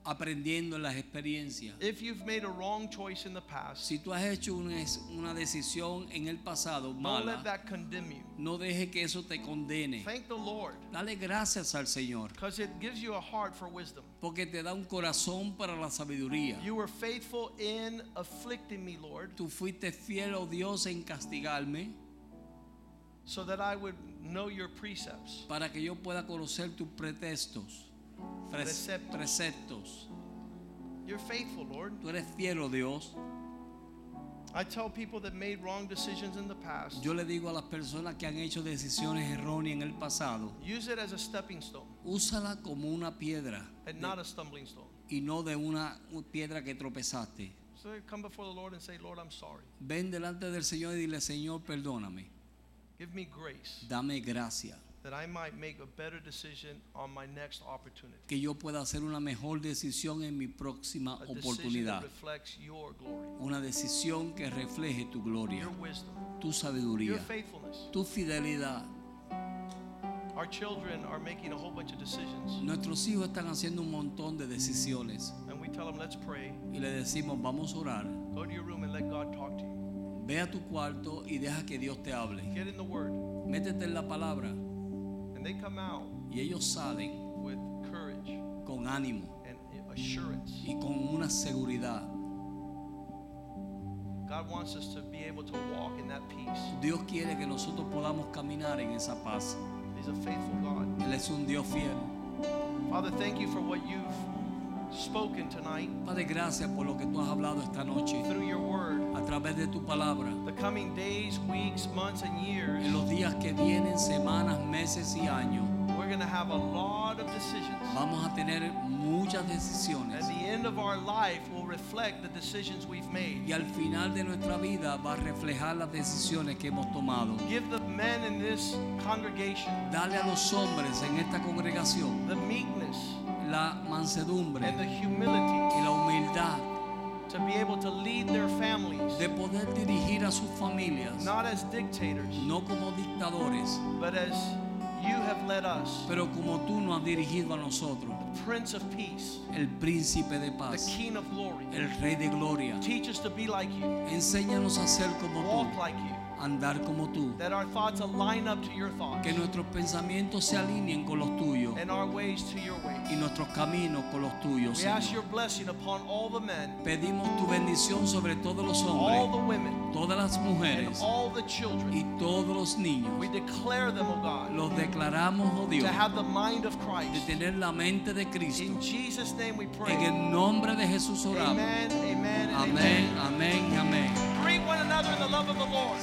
aprendiendo en las experiencias. If you've made a wrong choice in the past, Si tú has hecho una, una decisión en el pasado don't mala, let that condemn you. no deje que eso te condene. Thank the Lord Dale gracias al Señor, because it gives you a heart for wisdom. porque te da un corazón para la sabiduría. You were faithful in afflicting me, Lord, Tú fuiste fiel, oh Dios, en castigarme so that I would know your precepts. para que yo pueda conocer tus pretextos, Preceptos. You're faithful, Lord. Tú eres fiel, oh Dios. I tell people that made wrong decisions in the past, Yo le digo a las personas que han hecho decisiones erróneas en el pasado, use it as a stepping stone úsala como una piedra and not a stumbling stone. y no de una piedra que tropezaste. So come before the Lord and say, Lord, I'm sorry. Ven delante del Señor y dile, Señor, perdóname. Give me grace Dame gracia. That I might make a better decision on my next opportunity. Que yo pueda hacer una mejor decisión en mi próxima A decision that oportunidad. reflects your glory, Una decisión que refleje tu gloria, your wisdom, tu your sabiduría, faithfulness. tu fidelidad. Our children are making a whole bunch of decisions, Nuestros hijos están haciendo un montón de decisiones and we tell them, let's pray. y le decimos, vamos a orar. Go to your room and let God talk to you. Ve a tu cuarto y deja que Dios te hable. Get in the Word. Métete en la palabra they come out y ellos salen with courage con ánimo and assurance. y con una seguridad. God wants us to be able to walk in that peace. Dios quiere que nosotros podamos caminar en esa paz. He's a faithful God. Él es un Dios fiel. Father, thank you for what you've spoken tonight Padre, gracias por lo que tú has hablado esta noche through your word. a través de tu palabra. The coming days, weeks, months, and years, En los días que vienen, semanas, meses y años, we're going to have a lot of decisions. vamos a tener muchas decisiones. At the end of our life will reflect the decisions we've made. Y al final de nuestra vida va a reflejar las decisiones que hemos tomado. Give the men in this congregation Dale a los hombres en esta congregación the meekness la mansedumbre and the y humility la humildad to be able to lead their families, de poder dirigir a sus familias, not as dictators, no como dictadores, but as you have led us, pero como tú nos has dirigido a nosotros, the Prince of Peace, el príncipe de the paz, King of Glory. el rey de gloria. Teach us to be like you, Enséñanos a ser como walk tú, like you, andar como tú, that our thoughts align up to your thoughts que nuestros pensamientos se alineen con los tuyos and our ways to your ways. y nuestros caminos con los tuyos. We ask your blessing upon all the men, Pedimos tu bendición sobre todos los all hombres, the women, todas las and mujeres all the y children. todos los niños. We declare them, O God, Los declaramos, oh Dios, to have the mind of de tener la mente de Cristo. In Jesus' name we En pray. el nombre de Jesús oramos. Amen, Amén, amen. amén, y amén. Greet one another in the love of the Lord.